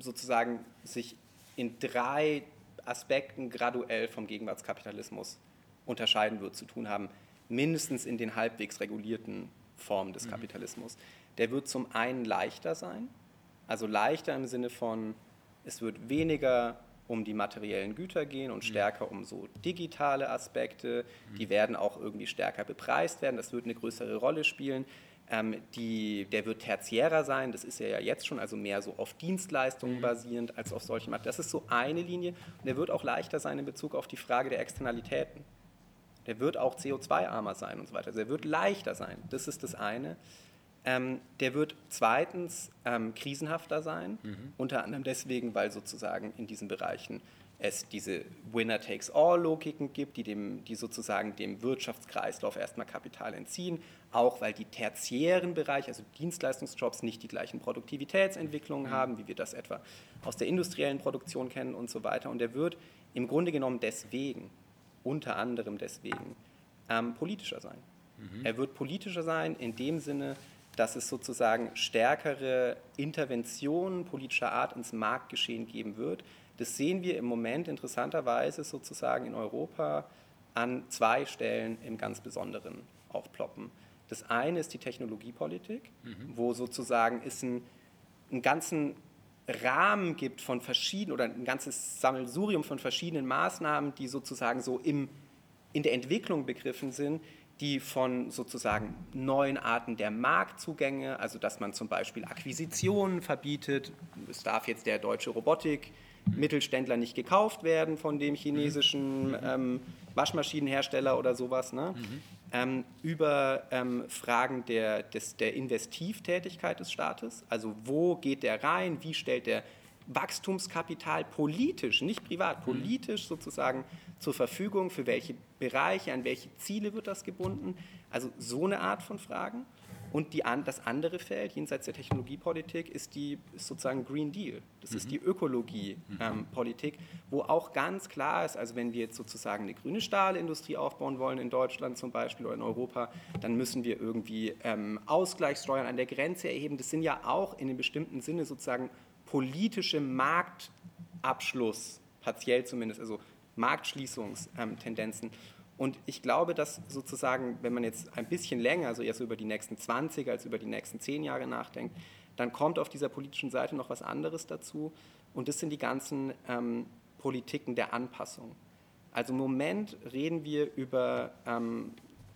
sozusagen sich in drei Aspekten graduell vom Gegenwartskapitalismus unterscheiden wird, zu tun haben, mindestens in den halbwegs regulierten Formen des mhm. Kapitalismus. Der wird zum einen leichter sein, also leichter im Sinne von, es wird weniger um die materiellen Güter gehen und mhm. stärker um so digitale Aspekte. Mhm. Die werden auch irgendwie stärker bepreist werden. Das wird eine größere Rolle spielen. Ähm, die, der wird tertiärer sein, das ist ja jetzt schon, also mehr so auf Dienstleistungen mhm. basierend als auf solche Das ist so eine Linie. Und der wird auch leichter sein in Bezug auf die Frage der Externalitäten. Der wird auch CO2-armer sein und so weiter. Also er wird leichter sein. Das ist das eine. Ähm, der wird zweitens ähm, krisenhafter sein, mhm. unter anderem deswegen, weil sozusagen in diesen Bereichen es diese Winner-takes-all-Logiken gibt, die, dem, die sozusagen dem Wirtschaftskreislauf erstmal Kapital entziehen, auch weil die tertiären Bereiche, also Dienstleistungsjobs, nicht die gleichen Produktivitätsentwicklungen mhm. haben, wie wir das etwa aus der industriellen Produktion kennen und so weiter. Und der wird im Grunde genommen deswegen, unter anderem deswegen, ähm, politischer sein. Mhm. Er wird politischer sein in dem Sinne, dass es sozusagen stärkere Interventionen politischer Art ins Marktgeschehen geben wird. Das sehen wir im Moment interessanterweise sozusagen in Europa an zwei Stellen im ganz Besonderen aufploppen. Das eine ist die Technologiepolitik, mhm. wo sozusagen es einen, einen ganzen Rahmen gibt von verschiedenen oder ein ganzes Sammelsurium von verschiedenen Maßnahmen, die sozusagen so im, in der Entwicklung begriffen sind, die von sozusagen neuen Arten der Marktzugänge, also dass man zum Beispiel Akquisitionen verbietet, es darf jetzt der deutsche Robotik Mittelständler nicht gekauft werden von dem chinesischen ähm, Waschmaschinenhersteller oder sowas, ne? Mhm. Ähm, über ähm, Fragen der, des, der Investivtätigkeit des Staates, also wo geht der rein, wie stellt der Wachstumskapital politisch, nicht privat, mhm. politisch sozusagen zur Verfügung, für welche Bereiche, an welche Ziele wird das gebunden. Also so eine Art von Fragen. Und die, das andere Feld jenseits der Technologiepolitik ist, die, ist sozusagen Green Deal. Das mhm. ist die Ökologiepolitik, mhm. ähm, wo auch ganz klar ist, also wenn wir jetzt sozusagen eine grüne Stahlindustrie aufbauen wollen in Deutschland zum Beispiel oder in Europa, dann müssen wir irgendwie ähm, Ausgleichssteuern an der Grenze erheben. Das sind ja auch in einem bestimmten Sinne sozusagen politische Marktabschluss, partiell zumindest, also Marktschließungstendenzen. Und ich glaube, dass sozusagen, wenn man jetzt ein bisschen länger, also eher so über die nächsten 20 als über die nächsten 10 Jahre nachdenkt, dann kommt auf dieser politischen Seite noch was anderes dazu. Und das sind die ganzen ähm, Politiken der Anpassung. Also im Moment reden wir über ähm,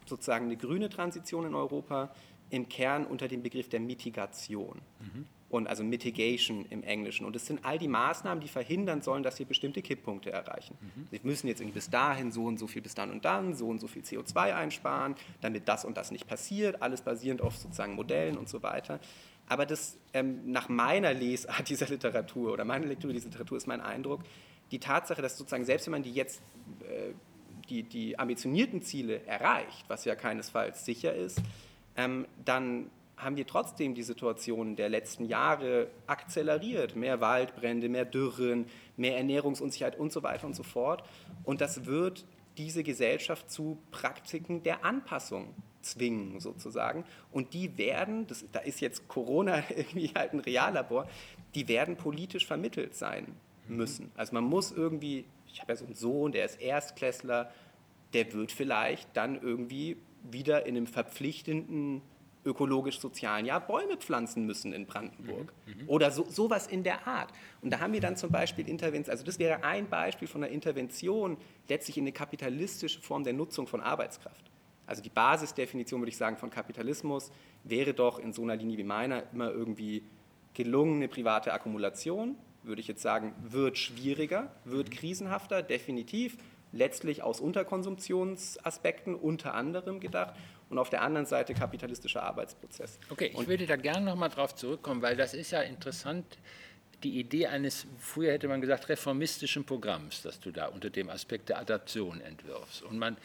sozusagen eine grüne Transition in Europa im Kern unter dem Begriff der Mitigation. Mhm und also Mitigation im Englischen. Und es sind all die Maßnahmen, die verhindern sollen, dass wir bestimmte Kipppunkte erreichen. Mhm. Wir müssen jetzt irgendwie bis dahin so und so viel bis dann und dann, so und so viel CO2 einsparen, damit das und das nicht passiert, alles basierend auf sozusagen Modellen und so weiter. Aber das ähm, nach meiner Lesart (laughs) dieser Literatur oder meiner Lektüre dieser Literatur ist mein Eindruck, die Tatsache, dass sozusagen selbst wenn man die jetzt äh, die, die ambitionierten Ziele erreicht, was ja keinesfalls sicher ist, ähm, dann haben wir trotzdem die Situation der letzten Jahre akzeleriert. Mehr Waldbrände, mehr Dürren, mehr Ernährungsunsicherheit und so weiter und so fort. Und das wird diese Gesellschaft zu Praktiken der Anpassung zwingen, sozusagen. Und die werden, das, da ist jetzt Corona (laughs) irgendwie halt ein Reallabor, die werden politisch vermittelt sein müssen. Also man muss irgendwie, ich habe ja so einen Sohn, der ist Erstklässler, der wird vielleicht dann irgendwie wieder in einem verpflichtenden ökologisch-sozialen Jahr Bäume pflanzen müssen in Brandenburg. Mhm. Mhm. Oder so, sowas in der Art. Und da haben wir dann zum Beispiel Intervention, also das wäre ein Beispiel von einer Intervention letztlich in eine kapitalistische Form der Nutzung von Arbeitskraft. Also die Basisdefinition, würde ich sagen, von Kapitalismus wäre doch in so einer Linie wie meiner immer irgendwie gelungene private Akkumulation, würde ich jetzt sagen, wird schwieriger, wird mhm. krisenhafter, definitiv, letztlich aus Unterkonsumptionsaspekten unter anderem gedacht und auf der anderen Seite kapitalistischer Arbeitsprozess. Okay, ich und würde da gerne nochmal drauf zurückkommen, weil das ist ja interessant, die Idee eines, früher hätte man gesagt, reformistischen Programms, das du da unter dem Aspekt der Adaption entwirfst. Und man,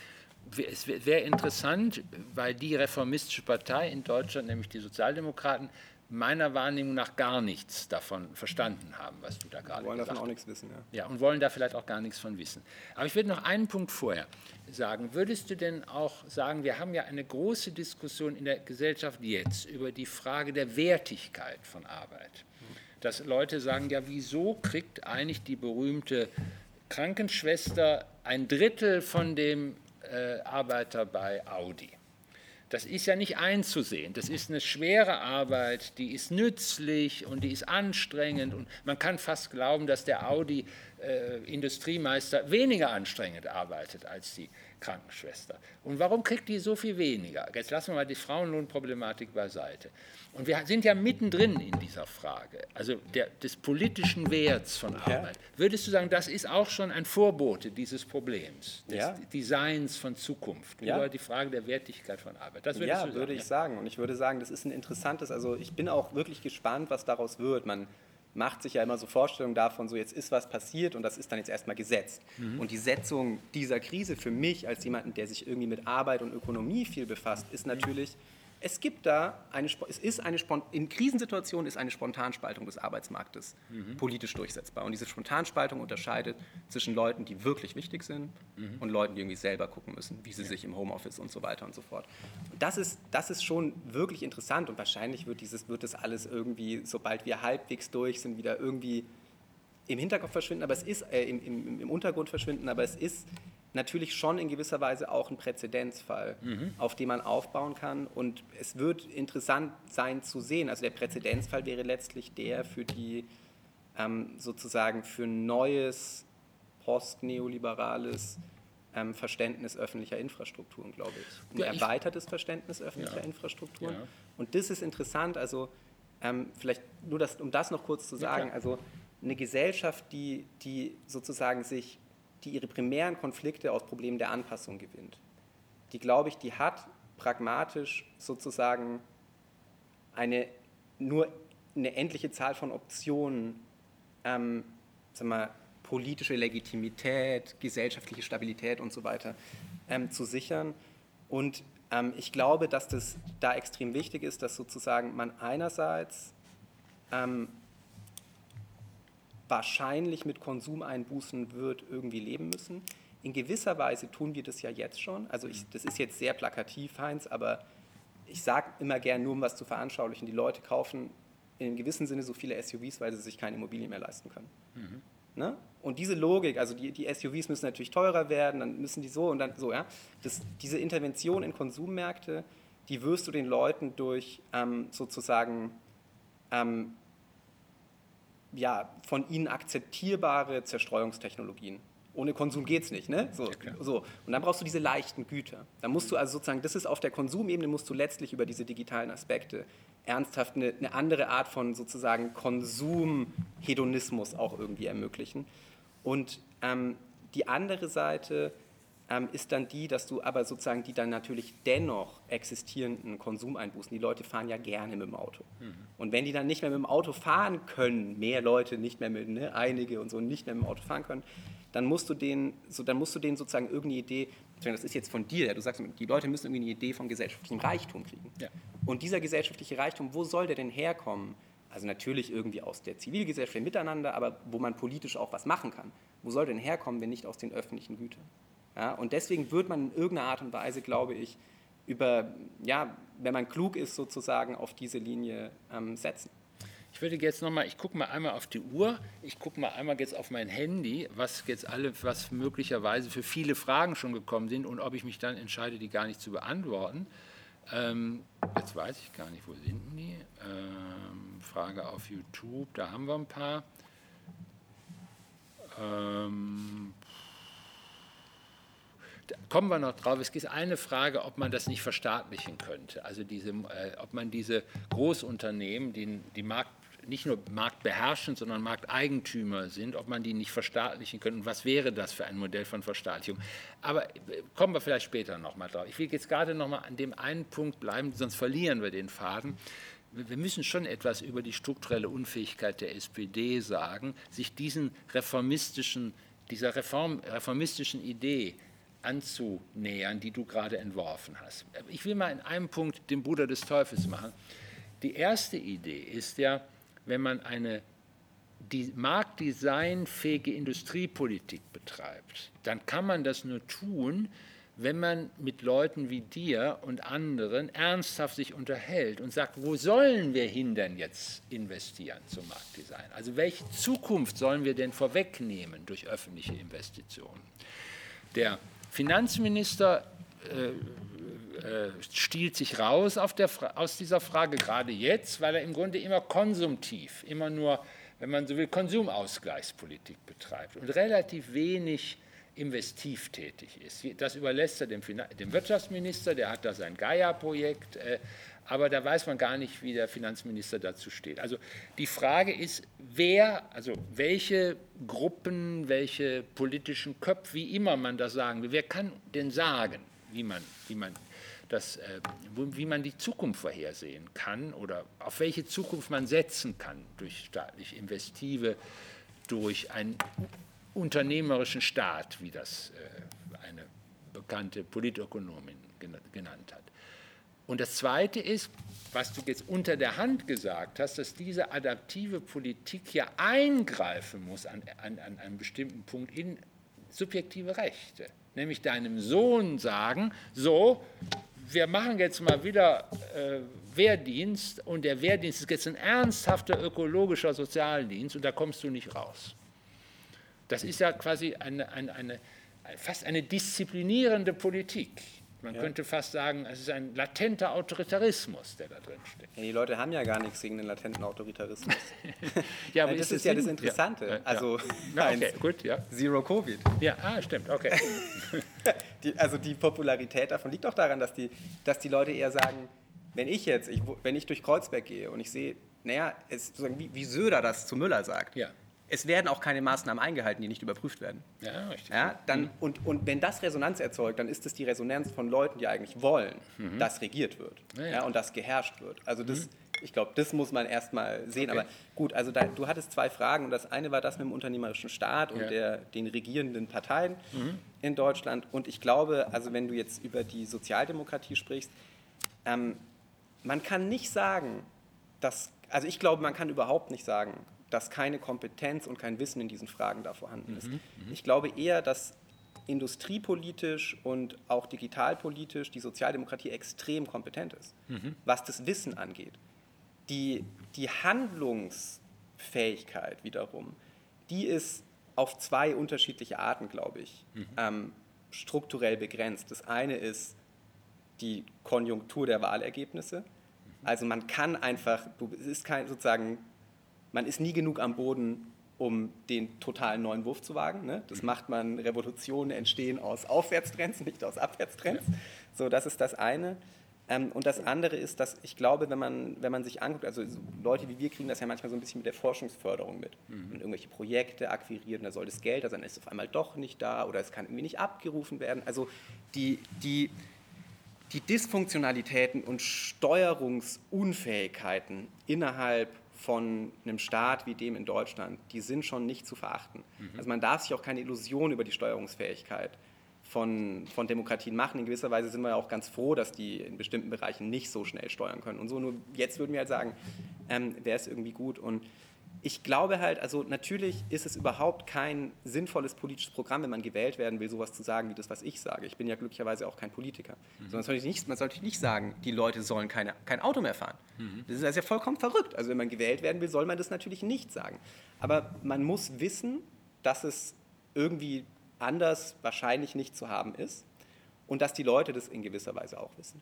es wäre interessant, weil die reformistische Partei in Deutschland, nämlich die Sozialdemokraten, meiner Wahrnehmung nach gar nichts davon verstanden haben, was du da gerade gesagt hast. Wollen davon auch nichts wissen, ja. Ja, und wollen da vielleicht auch gar nichts von wissen. Aber ich würde noch einen Punkt vorher sagen. Würdest du denn auch sagen, wir haben ja eine große Diskussion in der Gesellschaft jetzt über die Frage der Wertigkeit von Arbeit. Dass Leute sagen, ja, wieso kriegt eigentlich die berühmte Krankenschwester ein Drittel von dem äh, Arbeiter bei Audi? Das ist ja nicht einzusehen. Das ist eine schwere Arbeit, die ist nützlich und die ist anstrengend. Und man kann fast glauben, dass der Audi-Industriemeister äh, weniger anstrengend arbeitet als die Krankenschwester. Und warum kriegt die so viel weniger? Jetzt lassen wir mal die Frauenlohnproblematik beiseite. Und wir sind ja mittendrin in dieser Frage, also der, des politischen Werts von Arbeit. Ja. Würdest du sagen, das ist auch schon ein Vorbote dieses Problems, des ja. Designs von Zukunft, ja. über die Frage der Wertigkeit von Arbeit? Das ja, sagen, würde ich sagen. Und ich würde sagen, das ist ein interessantes, also ich bin auch wirklich gespannt, was daraus wird. Man macht sich ja immer so Vorstellungen davon, so jetzt ist was passiert und das ist dann jetzt erstmal gesetzt. Mhm. Und die Setzung dieser Krise für mich als jemanden, der sich irgendwie mit Arbeit und Ökonomie viel befasst, ist natürlich... Es gibt da eine, es ist eine, in Krisensituationen ist eine Spontanspaltung des Arbeitsmarktes mhm. politisch durchsetzbar. Und diese Spontanspaltung unterscheidet zwischen Leuten, die wirklich wichtig sind mhm. und Leuten, die irgendwie selber gucken müssen, wie sie ja. sich im Homeoffice und so weiter und so fort. Und das ist, das ist schon wirklich interessant und wahrscheinlich wird, dieses, wird das alles irgendwie, sobald wir halbwegs durch sind, wieder irgendwie im Hinterkopf verschwinden, aber es ist, äh, im, im, im Untergrund verschwinden, aber es ist natürlich schon in gewisser Weise auch ein Präzedenzfall, mhm. auf den man aufbauen kann. Und es wird interessant sein zu sehen. Also der Präzedenzfall wäre letztlich der für die ähm, sozusagen für neues postneoliberales ähm, Verständnis öffentlicher Infrastrukturen, glaube ich. Ein ja, ich erweitertes Verständnis öffentlicher ja. Infrastrukturen. Ja. Und das ist interessant. Also ähm, vielleicht nur das, um das noch kurz zu sagen. also eine Gesellschaft, die, die sozusagen sich die ihre primären Konflikte aus Problemen der Anpassung gewinnt. Die, glaube ich, die hat pragmatisch sozusagen eine nur eine endliche Zahl von Optionen, ähm, sagen wir, politische Legitimität, gesellschaftliche Stabilität und so weiter ähm, zu sichern. Und ähm, ich glaube, dass das da extrem wichtig ist, dass sozusagen man einerseits ähm, wahrscheinlich mit Konsumeinbußen wird irgendwie leben müssen. In gewisser Weise tun wir das ja jetzt schon. Also ich, das ist jetzt sehr plakativ, Heinz, aber ich sage immer gern, nur um was zu veranschaulichen, die Leute kaufen in einem gewissen Sinne so viele SUVs, weil sie sich keine Immobilien mehr leisten können. Mhm. Ne? Und diese Logik, also die, die, SUVs müssen natürlich teurer werden, dann müssen die so und dann so, ja. Das, diese Intervention in Konsummärkte, die wirst du den Leuten durch ähm, sozusagen ähm, ja, von ihnen akzeptierbare Zerstreuungstechnologien. Ohne Konsum geht es nicht. Ne? So, so. Und dann brauchst du diese leichten Güter. Da musst du also sozusagen, das ist auf der Konsumebene, musst du letztlich über diese digitalen Aspekte ernsthaft eine, eine andere Art von sozusagen Konsumhedonismus auch irgendwie ermöglichen. Und ähm, die andere Seite ähm, ist dann die, dass du aber sozusagen die dann natürlich dennoch existierenden Konsumeinbußen, die Leute fahren ja gerne mit dem Auto. Mhm. Und wenn die dann nicht mehr mit dem Auto fahren können, mehr Leute nicht mehr mit, ne, einige und so nicht mehr mit dem Auto fahren können, dann musst du denen, so, dann musst du denen sozusagen irgendeine Idee, das ist jetzt von dir, du sagst, die Leute müssen irgendwie eine Idee vom gesellschaftlichen Reichtum kriegen. Ja. Und dieser gesellschaftliche Reichtum, wo soll der denn herkommen? Also natürlich irgendwie aus der Zivilgesellschaft miteinander, aber wo man politisch auch was machen kann. Wo soll der denn herkommen, wenn nicht aus den öffentlichen Gütern? Ja, und deswegen wird man in irgendeiner Art und Weise, glaube ich, über, ja, wenn man klug ist, sozusagen auf diese Linie ähm, setzen. Ich würde jetzt nochmal, ich gucke mal einmal auf die Uhr, ich gucke mal einmal jetzt auf mein Handy, was jetzt alle, was möglicherweise für viele Fragen schon gekommen sind und ob ich mich dann entscheide, die gar nicht zu beantworten. Ähm, jetzt weiß ich gar nicht, wo sind die? Ähm, Frage auf YouTube, da haben wir ein paar. Ähm, kommen wir noch drauf. Es gibt eine Frage, ob man das nicht verstaatlichen könnte. Also diese, äh, ob man diese Großunternehmen, die, die Markt, nicht nur marktbeherrschend, sondern Markteigentümer sind, ob man die nicht verstaatlichen könnte und was wäre das für ein Modell von Verstaatlichung. Aber äh, kommen wir vielleicht später nochmal drauf. Ich will jetzt gerade nochmal an dem einen Punkt bleiben, sonst verlieren wir den Faden. Wir müssen schon etwas über die strukturelle Unfähigkeit der SPD sagen, sich diesen reformistischen, dieser Reform, reformistischen Idee anzunähern, die du gerade entworfen hast. Ich will mal in einem Punkt den Bruder des Teufels machen. Die erste Idee ist ja, wenn man eine die marktdesignfähige Industriepolitik betreibt, dann kann man das nur tun, wenn man mit Leuten wie dir und anderen ernsthaft sich unterhält und sagt, wo sollen wir hin denn jetzt investieren zum Marktdesign? Also welche Zukunft sollen wir denn vorwegnehmen durch öffentliche Investitionen? Der Finanzminister äh, äh, stiehlt sich raus der, aus dieser Frage, gerade jetzt, weil er im Grunde immer konsumtiv, immer nur, wenn man so will, Konsumausgleichspolitik betreibt und relativ wenig investiv tätig ist. Das überlässt er dem, dem Wirtschaftsminister, der hat da sein Gaia-Projekt, äh, aber da weiß man gar nicht, wie der Finanzminister dazu steht. Also die Frage ist, wer, also welche Gruppen, welche politischen Köpfe, wie immer man das sagen will, wer kann denn sagen, wie man, wie man das, äh, wie man die Zukunft vorhersehen kann oder auf welche Zukunft man setzen kann durch staatlich Investive, durch ein unternehmerischen Staat, wie das äh, eine bekannte Politökonomin genannt hat. Und das Zweite ist, was du jetzt unter der Hand gesagt hast, dass diese adaptive Politik ja eingreifen muss an, an, an einem bestimmten Punkt in subjektive Rechte. Nämlich deinem Sohn sagen, so, wir machen jetzt mal wieder äh, Wehrdienst und der Wehrdienst ist jetzt ein ernsthafter ökologischer Sozialdienst und da kommst du nicht raus. Das ist ja quasi eine, eine, eine, fast eine disziplinierende Politik. Man ja. könnte fast sagen, es ist ein latenter Autoritarismus, der da drin steckt. Ja, die Leute haben ja gar nichts gegen den latenten Autoritarismus. (laughs) ja, aber das ist, ja das Interessante. Ja, also (laughs) okay, gut, ja. Zero Covid. Ja, ah, stimmt, okay. (laughs) die, also die Popularität davon liegt auch daran, dass die, dass die Leute eher sagen, wenn ich jetzt, ich, wenn ich durch Kreuzberg gehe und ich sehe, naja, es, wie, wie Söder das zu Müller sagt, ja es werden auch keine Maßnahmen eingehalten, die nicht überprüft werden. Ja, richtig. Ja, dann, mhm. und, und wenn das Resonanz erzeugt, dann ist es die Resonanz von Leuten, die eigentlich wollen, mhm. dass regiert wird ja, ja. und dass geherrscht wird. Also das, mhm. ich glaube, das muss man erstmal sehen. Okay. Aber gut, also da, du hattest zwei Fragen und das eine war das mit dem unternehmerischen Staat und der, den regierenden Parteien mhm. in Deutschland. Und ich glaube, also wenn du jetzt über die Sozialdemokratie sprichst, ähm, man kann nicht sagen, dass, also ich glaube, man kann überhaupt nicht sagen, dass keine Kompetenz und kein Wissen in diesen Fragen da vorhanden ist. Mhm, mhm, ich glaube eher, dass industriepolitisch und auch digitalpolitisch die Sozialdemokratie extrem kompetent ist, mhm. was das Wissen angeht. Die, die Handlungsfähigkeit wiederum, die ist auf zwei unterschiedliche Arten, glaube ich, mhm. ähm, strukturell begrenzt. Das eine ist die Konjunktur der Wahlergebnisse. Mhm. Also man kann einfach, es ist kein sozusagen man ist nie genug am Boden, um den totalen neuen Wurf zu wagen. Ne? Das macht man, Revolutionen entstehen aus Aufwärtstrends, nicht aus Abwärtstrends. So, das ist das eine. Ähm, und das andere ist, dass ich glaube, wenn man, wenn man sich anguckt, also Leute wie wir kriegen das ja manchmal so ein bisschen mit der Forschungsförderung mit. Mhm. Und irgendwelche Projekte akquirieren, da soll das Geld, also dann ist es auf einmal doch nicht da oder es kann irgendwie nicht abgerufen werden. Also die, die, die Dysfunktionalitäten und Steuerungsunfähigkeiten innerhalb von einem Staat wie dem in Deutschland, die sind schon nicht zu verachten. Mhm. Also man darf sich auch keine Illusion über die Steuerungsfähigkeit von, von Demokratien machen. In gewisser Weise sind wir ja auch ganz froh, dass die in bestimmten Bereichen nicht so schnell steuern können. Und so nur jetzt würden wir halt sagen, ähm, wäre es irgendwie gut. Und ich glaube halt, also natürlich ist es überhaupt kein sinnvolles politisches Programm, wenn man gewählt werden will, sowas zu sagen wie das, was ich sage. Ich bin ja glücklicherweise auch kein Politiker. Mhm. Sondern sollte nicht, man sollte nicht sagen, die Leute sollen keine, kein Auto mehr fahren. Mhm. Das ist ja vollkommen verrückt. Also wenn man gewählt werden will, soll man das natürlich nicht sagen. Aber man muss wissen, dass es irgendwie anders wahrscheinlich nicht zu haben ist und dass die Leute das in gewisser Weise auch wissen.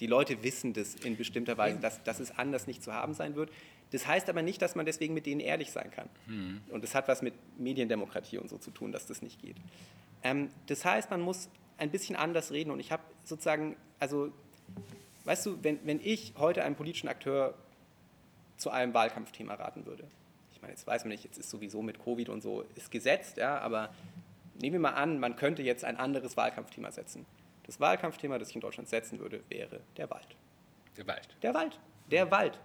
Die Leute wissen das in bestimmter Weise, dass, dass es anders nicht zu haben sein wird. Das heißt aber nicht, dass man deswegen mit denen ehrlich sein kann. Mhm. Und das hat was mit Mediendemokratie und so zu tun, dass das nicht geht. Ähm, das heißt, man muss ein bisschen anders reden. Und ich habe sozusagen, also, weißt du, wenn, wenn ich heute einem politischen Akteur zu einem Wahlkampfthema raten würde, ich meine, jetzt weiß man nicht, jetzt ist sowieso mit Covid und so, ist gesetzt, ja, aber nehmen wir mal an, man könnte jetzt ein anderes Wahlkampfthema setzen. Das Wahlkampfthema, das ich in Deutschland setzen würde, wäre der Wald. Der Wald. Der Wald. Der Wald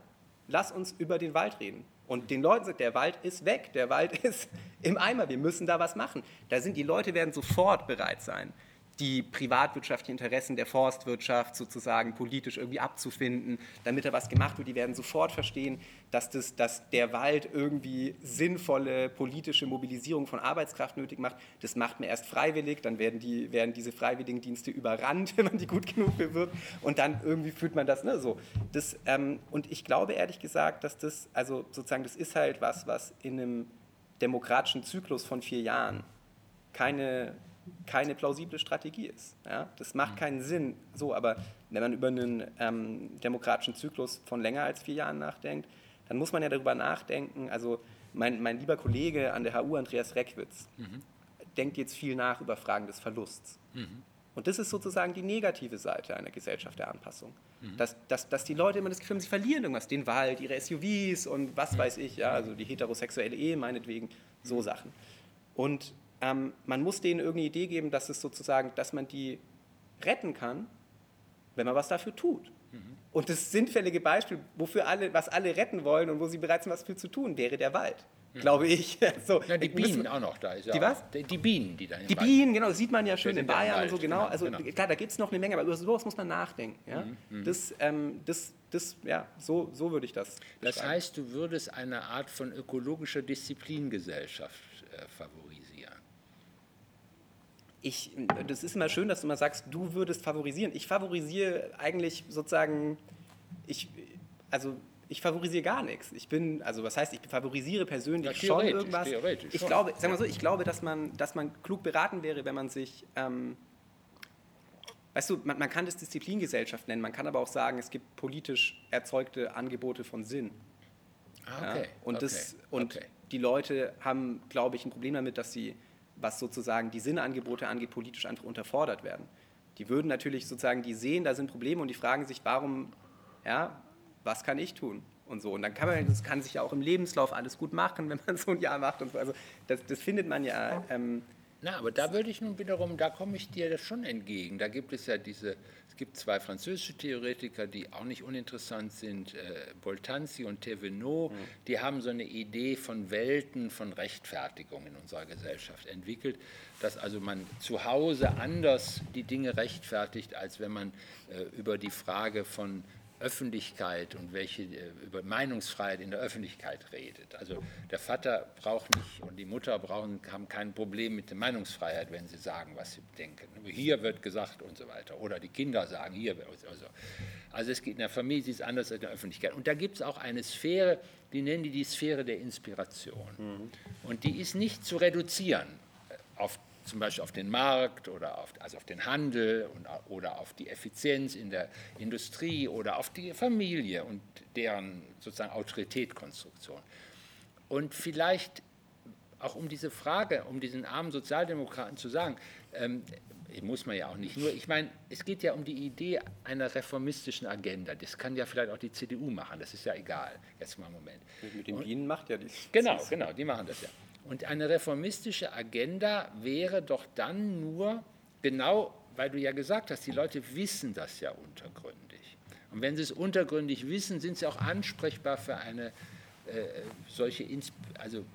lass uns über den Wald reden. Und den Leuten sagt, der Wald ist weg, der Wald (laughs) ist im Eimer, wir müssen da was machen. Da sind die Leute werden sofort bereit sein, die privatwirtschaftlichen Interessen der Forstwirtschaft sozusagen politisch irgendwie abzufinden, damit da was gemacht wird. Die werden sofort verstehen, dass, das, dass der Wald irgendwie sinnvolle politische Mobilisierung von Arbeitskraft nötig macht. Das macht man erst freiwillig, dann werden, die, werden diese Freiwilligendienste überrannt, (laughs) wenn man die gut genug bewirbt und dann irgendwie fühlt man das ne, so. Das, ähm, und ich glaube ehrlich gesagt, dass das, also sozusagen, das ist halt was, was in einem demokratischen Zyklus von vier Jahren keine keine plausible Strategie ist. Ja? Das macht keinen Sinn so, aber wenn man über einen ähm, demokratischen Zyklus von länger als vier Jahren nachdenkt, dann muss man ja darüber nachdenken, also mein, mein lieber Kollege an der HU, Andreas Reckwitz, mhm. denkt jetzt viel nach über Fragen des Verlusts. Mhm. Und das ist sozusagen die negative Seite einer Gesellschaft der Anpassung. Mhm. Dass, dass, dass die Leute immer das Gefühl haben, sie verlieren irgendwas, den Wald, ihre SUVs und was mhm. weiß ich, ja, also die heterosexuelle Ehe meinetwegen, so mhm. Sachen. Und ähm, man muss denen irgendeine Idee geben, dass es sozusagen, dass man die retten kann, wenn man was dafür tut. Mhm. Und das sinnfällige Beispiel, wofür alle, was alle retten wollen und wo sie bereit sind, was für zu tun, wäre der Wald. Mhm. Glaube ich. (laughs) so, ja, die Bienen müssen, auch noch da. Ist ja die was? Die Bienen, die da Die Bienen, genau, das sieht man ja schön in Bayern und so, genau. genau also genau. klar, da gibt es noch eine Menge, aber über sowas muss man nachdenken. Ja? Mhm. mhm. Das, ähm, das, das, ja, so, so würde ich das. Das heißt, du würdest eine Art von ökologischer Disziplingesellschaft äh, favorisieren ich, das ist immer schön, dass du immer sagst, du würdest favorisieren. Ich favorisiere eigentlich sozusagen, ich, also ich favorisiere gar nichts. Ich bin, also was heißt, ich favorisiere persönlich ja, schon irgendwas. Ich schon. glaube, sagen wir so, ich glaube, dass man, dass man klug beraten wäre, wenn man sich, ähm, weißt du, man, man, kann das Disziplingesellschaft nennen, man kann aber auch sagen, es gibt politisch erzeugte Angebote von Sinn. Ah, okay. Ja? Und, okay. Das, und okay. die Leute haben, glaube ich, ein Problem damit, dass sie was sozusagen die Sinnangebote angeht, politisch einfach unterfordert werden. Die würden natürlich sozusagen, die sehen, da sind Probleme und die fragen sich, warum, ja, was kann ich tun? Und so. Und dann kann man, das kann sich ja auch im Lebenslauf alles gut machen, (laughs) wenn man so ein Jahr macht und so. Also das, das findet man ja. Ähm, Na, aber da würde ich nun wiederum, da komme ich dir schon entgegen. Da gibt es ja diese es gibt zwei französische Theoretiker, die auch nicht uninteressant sind, äh, Boltanzi und Thévenot. Mhm. Die haben so eine Idee von Welten von Rechtfertigung in unserer Gesellschaft entwickelt, dass also man zu Hause anders die Dinge rechtfertigt, als wenn man äh, über die Frage von Öffentlichkeit und welche äh, über Meinungsfreiheit in der Öffentlichkeit redet. Also der Vater braucht nicht und die Mutter brauchen, haben kein Problem mit der Meinungsfreiheit, wenn sie sagen, was sie denken. Hier wird gesagt und so weiter. Oder die Kinder sagen hier. Also, also es geht in der Familie ist anders als in der Öffentlichkeit. Und da gibt es auch eine Sphäre, die nennen die die Sphäre der Inspiration. Mhm. Und die ist nicht zu reduzieren auf zum Beispiel auf den Markt oder auf, also auf den Handel und, oder auf die Effizienz in der Industrie oder auf die Familie und deren sozusagen Autoritätkonstruktion. Und vielleicht auch um diese Frage, um diesen armen Sozialdemokraten zu sagen, ähm, muss man ja auch nicht nur, ich meine, es geht ja um die Idee einer reformistischen Agenda. Das kann ja vielleicht auch die CDU machen, das ist ja egal, jetzt mal einen Moment. Mit den Bienen macht ja die. Genau, genau, die machen das ja. Und eine reformistische Agenda wäre doch dann nur genau, weil du ja gesagt hast, die Leute wissen das ja untergründig. Und wenn sie es untergründig wissen, sind sie auch ansprechbar für eine äh, solche, also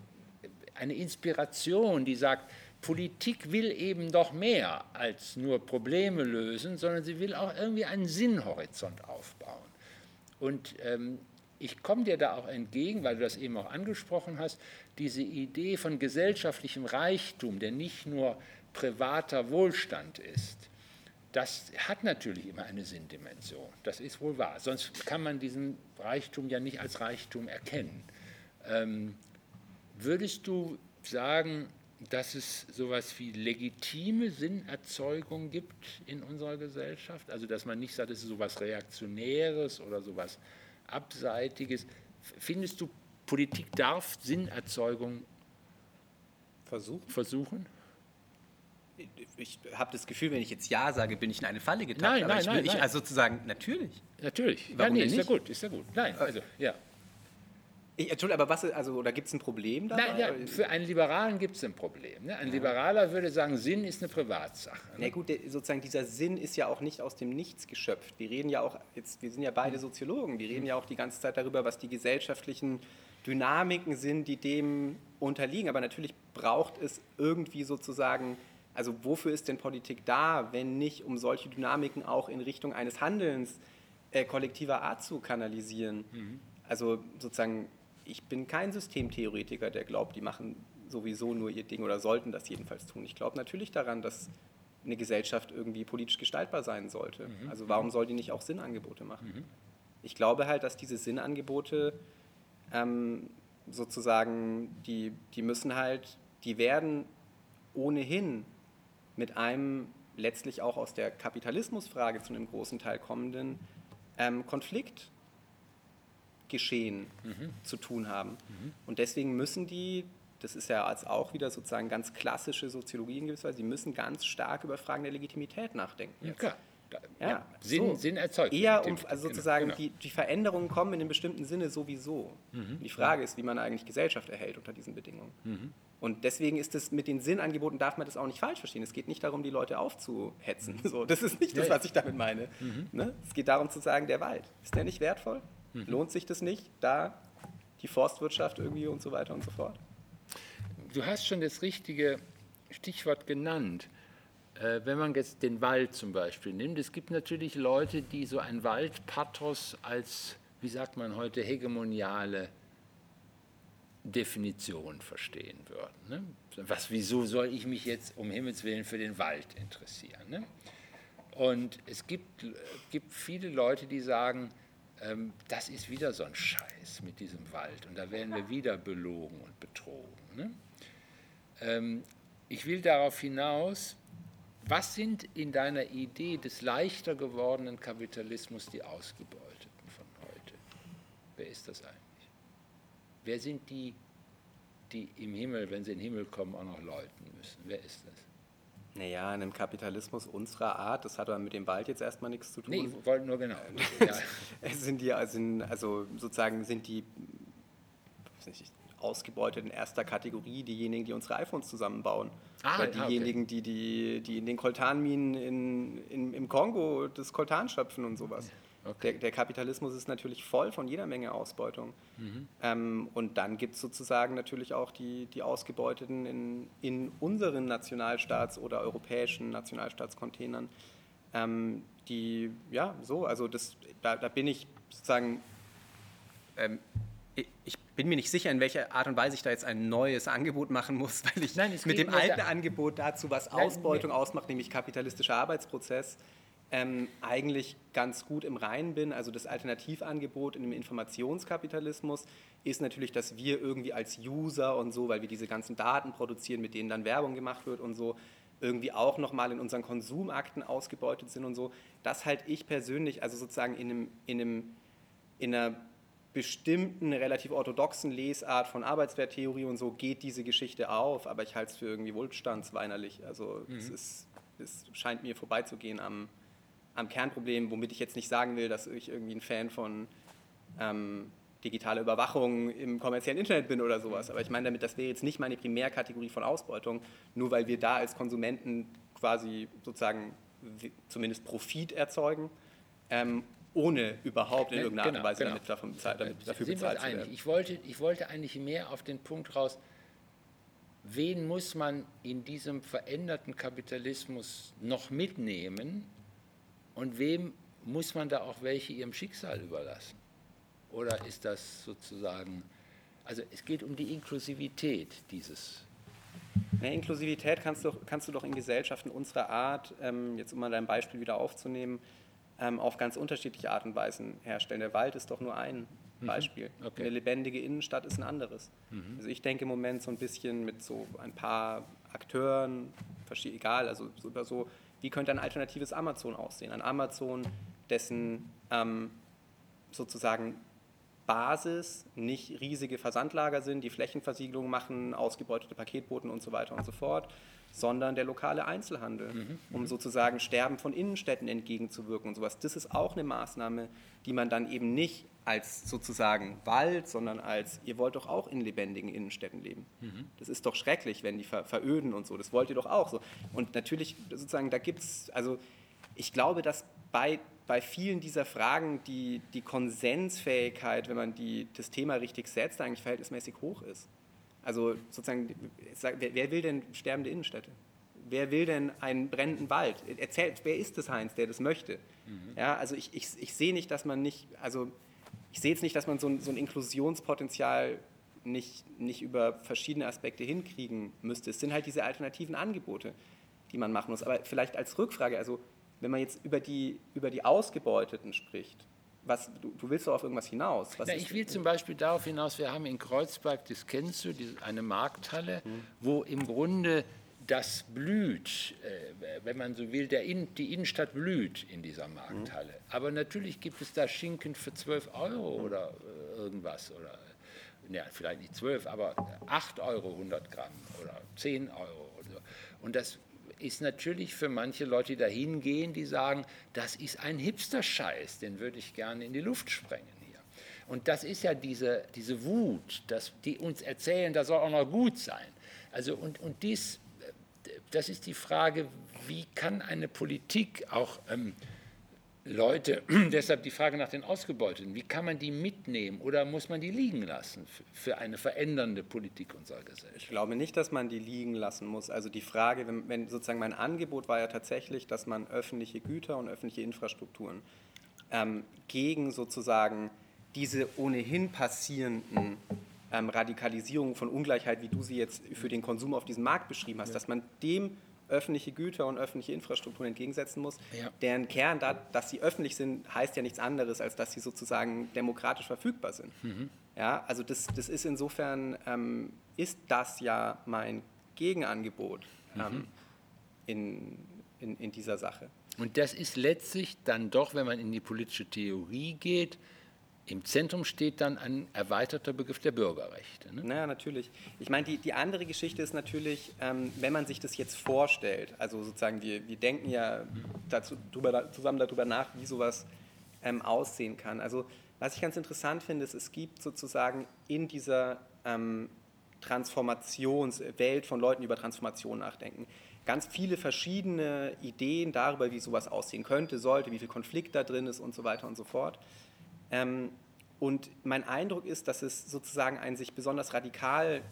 eine Inspiration, die sagt, Politik will eben doch mehr als nur Probleme lösen, sondern sie will auch irgendwie einen Sinnhorizont aufbauen. Und ähm, ich komme dir da auch entgegen, weil du das eben auch angesprochen hast, diese Idee von gesellschaftlichem Reichtum, der nicht nur privater Wohlstand ist, das hat natürlich immer eine Sinndimension. Das ist wohl wahr. Sonst kann man diesen Reichtum ja nicht als Reichtum erkennen. Ähm, würdest du sagen, dass es sowas wie legitime Sinnerzeugung gibt in unserer Gesellschaft? Also dass man nicht sagt, es ist sowas Reaktionäres oder sowas Abseitiges. Findest du Politik darf Sinnerzeugung versuchen? versuchen? Ich habe das Gefühl, wenn ich jetzt Ja sage, bin ich in eine Falle getappt. Nein, nein, ich, nein, ich, Also sozusagen, natürlich. Natürlich. Warum ja, nee, ist ja gut, ist ja gut. Nein, äh, also, ja. Ich, Entschuldigung, aber was, also, oder gibt es ein Problem dabei? Nein, ja, für einen Liberalen gibt es ein Problem. Ne? Ein Liberaler würde sagen, Sinn ist eine Privatsache. Ne? Na gut, der, sozusagen dieser Sinn ist ja auch nicht aus dem Nichts geschöpft. Wir reden ja auch, jetzt, wir sind ja beide Soziologen, wir reden ja auch die ganze Zeit darüber, was die gesellschaftlichen Dynamiken sind, die dem unterliegen. Aber natürlich braucht es irgendwie sozusagen Also wofür ist denn Politik da, wenn nicht, um solche Dynamiken auch in Richtung eines Handelns äh, kollektiver Art zu kanalisieren? Mhm. Also sozusagen, ich bin kein Systemtheoretiker, der glaubt, die machen sowieso nur ihr Ding oder sollten das jedenfalls tun. Ich glaube natürlich daran, dass eine Gesellschaft irgendwie politisch gestaltbar sein sollte. Mhm. Also warum soll die nicht auch Sinnangebote machen? Mhm. Ich glaube halt, dass diese Sinnangebote ähm, sozusagen, die, die müssen halt, die werden ohnehin mit einem letztlich auch aus der Kapitalismusfrage zu einem großen Teil kommenden ähm, Konflikt geschehen mhm. zu tun haben. Mhm. Und deswegen müssen die das ist ja als auch wieder sozusagen ganz klassische Soziologie in gewisser Weise, sie müssen ganz stark über Fragen der Legitimität nachdenken. Ja, klar. Ja, ja, Sinn, so. Sinn erzeugt. Eher um, also sozusagen genau. die, die Veränderungen kommen in einem bestimmten Sinne sowieso. Mhm. Die Frage ist, wie man eigentlich Gesellschaft erhält unter diesen Bedingungen. Mhm. Und deswegen ist es mit den Sinnangeboten, darf man das auch nicht falsch verstehen. Es geht nicht darum, die Leute aufzuhetzen. Mhm. So, das ist nicht das, was ich damit meine. Mhm. Ne? Es geht darum zu sagen, der Wald, ist der nicht wertvoll? Mhm. Lohnt sich das nicht, da die Forstwirtschaft irgendwie und so weiter und so fort? du hast schon das richtige Stichwort genannt. Äh, wenn man jetzt den Wald zum Beispiel nimmt, es gibt natürlich Leute, die so ein Waldpathos als, wie sagt man heute, hegemoniale Definition verstehen würden. Ne? Was, wieso soll ich mich jetzt um Himmels Willen für den Wald interessieren? Ne? Und es gibt, gibt viele Leute, die sagen, ähm, das ist wieder so ein Scheiß mit diesem Wald und da werden wir wieder belogen und betrogen. Ne? Ähm, ich will darauf hinaus, was sind in deiner Idee des leichter gewordenen Kapitalismus die Ausgebeuteten von heute? Wer ist das eigentlich? Wer sind die, die im Himmel, wenn sie in den Himmel kommen, auch noch läuten müssen? Wer ist das? Naja, in einem Kapitalismus unserer Art, das hat aber mit dem Wald jetzt erstmal nichts zu tun. Nee, ich wollte nur genau. (laughs) ja. sind die, also, also sozusagen sind die, nicht, ausgebeutet in erster Kategorie diejenigen, die unsere iPhones zusammenbauen. Ah, Oder diejenigen, okay. die, die, die in den Koltanminen in, in, im Kongo das Koltan schöpfen und sowas. Okay. Der, der, Kapitalismus ist natürlich voll von jeder Menge Ausbeutung. Mhm. Ähm, und dann gibt es sozusagen natürlich auch die, die Ausgebeuteten in, in unseren Nationalstaats- oder europäischen Nationalstaatscontainern, ähm, die, ja, so, also das, da, da bin ich sozusagen ähm, ich bin mir nicht sicher, in welcher Art und Weise ich da jetzt ein neues Angebot machen muss, (laughs) weil ich Nein, mit dem alten Angebot dazu, was Nein, Ausbeutung nee. ausmacht, nämlich kapitalistischer Arbeitsprozess, ähm, eigentlich ganz gut im Reinen bin. Also das Alternativangebot in dem Informationskapitalismus ist natürlich, dass wir irgendwie als User und so, weil wir diese ganzen Daten produzieren, mit denen dann Werbung gemacht wird und so, irgendwie auch nochmal in unseren Konsumakten ausgebeutet sind und so. Das halte ich persönlich, also sozusagen in, einem, in, einem, in einer bestimmten relativ orthodoxen Lesart von Arbeitswerttheorie und so geht diese Geschichte auf, aber ich halte es für irgendwie wohlstandsweinerlich. Also mhm. es, ist, es scheint mir vorbeizugehen am, am Kernproblem, womit ich jetzt nicht sagen will, dass ich irgendwie ein Fan von ähm, digitaler Überwachung im kommerziellen Internet bin oder sowas. Aber ich meine damit, das wäre jetzt nicht meine Primärkategorie von Ausbeutung, nur weil wir da als Konsumenten quasi sozusagen zumindest Profit erzeugen ähm, ohne überhaupt in irgendeiner genau, Art und Weise genau. damit, davon bezahlt, damit dafür bezahlt zu werden. Ich wollte, ich wollte eigentlich mehr auf den Punkt raus, wen muss man in diesem veränderten Kapitalismus noch mitnehmen und wem muss man da auch welche ihrem Schicksal überlassen? Oder ist das sozusagen, also es geht um die Inklusivität dieses. Ja, Inklusivität kannst du, kannst du doch in Gesellschaften unserer Art, ähm, jetzt um mal dein Beispiel wieder aufzunehmen, ähm, auf ganz unterschiedliche Art und Weisen herstellen. Der Wald ist doch nur ein mhm. Beispiel. Okay. Eine lebendige Innenstadt ist ein anderes. Mhm. Also ich denke im Moment so ein bisschen mit so ein paar Akteuren, egal, also über so, wie könnte ein alternatives Amazon aussehen? Ein Amazon, dessen ähm, sozusagen Basis nicht riesige Versandlager sind, die Flächenversiegelung machen, ausgebeutete Paketboten und so weiter und so fort, sondern der lokale Einzelhandel, mhm. um sozusagen Sterben von Innenstädten entgegenzuwirken und sowas. Das ist auch eine Maßnahme, die man dann eben nicht als sozusagen Wald, sondern als, ihr wollt doch auch in lebendigen Innenstädten leben. Mhm. Das ist doch schrecklich, wenn die ver veröden und so. Das wollt ihr doch auch so. Und natürlich, sozusagen, da gibt es, also ich glaube, dass bei, bei vielen dieser Fragen die, die Konsensfähigkeit, wenn man die, das Thema richtig setzt, eigentlich verhältnismäßig hoch ist. Also sozusagen, wer will denn sterbende Innenstädte? wer will denn einen brennenden Wald? Erzählt, wer ist das Heinz, der das möchte? Mhm. Ja, also ich, ich, ich sehe nicht, dass man nicht, also ich sehe jetzt nicht, dass man so ein, so ein Inklusionspotenzial nicht, nicht über verschiedene Aspekte hinkriegen müsste. Es sind halt diese alternativen Angebote, die man machen muss. Aber vielleicht als Rückfrage, also wenn man jetzt über die, über die Ausgebeuteten spricht, was, du, du willst doch auf irgendwas hinaus. Na, ich will zum Beispiel darauf hinaus, wir haben in Kreuzberg, das kennst du, eine Markthalle, mhm. wo im Grunde das blüht, äh, wenn man so will, In, die Innenstadt blüht in dieser Markthalle. Mhm. Aber natürlich gibt es da Schinken für 12 Euro mhm. oder äh, irgendwas. Oder, ja, vielleicht nicht 12, aber 8 Euro 100 Gramm oder 10 Euro. Oder so. Und das ist natürlich für manche Leute, die da hingehen, die sagen, das ist ein Hipster-Scheiß, den würde ich gerne in die Luft sprengen hier. Und das ist ja diese, diese Wut, dass die uns erzählen, das soll auch noch gut sein. Also und, und dies, das ist die Frage, wie kann eine Politik auch ähm, Leute, (clears throat) deshalb die Frage nach den Ausgebeuteten, wie kann man die mitnehmen oder muss man die liegen lassen für eine verändernde Politik unserer Gesellschaft? Ich glaube nicht, dass man die liegen lassen muss. Also die Frage, wenn, wenn sozusagen mein Angebot war ja tatsächlich, dass man öffentliche Güter und öffentliche Infrastrukturen ähm, gegen sozusagen diese ohnehin passierenden ähm, Radikalisierungen von Ungleichheit, wie du sie jetzt für den Konsum auf diesem Markt beschrieben hast, ja. dass man dem öffentliche Güter und öffentliche Infrastruktur entgegensetzen muss, ja. deren Kern, da, dass sie öffentlich sind, heißt ja nichts anderes, als dass sie sozusagen demokratisch verfügbar sind. Mhm. Ja, also das, das ist insofern, ähm, ist das ja mein Gegenangebot mhm. ähm, in, in, in dieser Sache. Und das ist letztlich dann doch, wenn man in die politische Theorie geht, im Zentrum steht dann ein erweiterter Begriff der Bürgerrechte. Ne? Naja, natürlich. Ich meine, die, die andere Geschichte ist natürlich, ähm, wenn man sich das jetzt vorstellt, also sozusagen, wir, wir denken ja dazu, drüber, zusammen darüber nach, wie sowas ähm, aussehen kann. Also, was ich ganz interessant finde, ist, es gibt sozusagen in dieser ähm, Transformationswelt von Leuten, die über Transformation nachdenken, ganz viele verschiedene Ideen darüber, wie sowas aussehen könnte, sollte, wie viel Konflikt da drin ist und so weiter und so fort. Ähm, und mein Eindruck ist, dass es sozusagen ein sich besonders radikal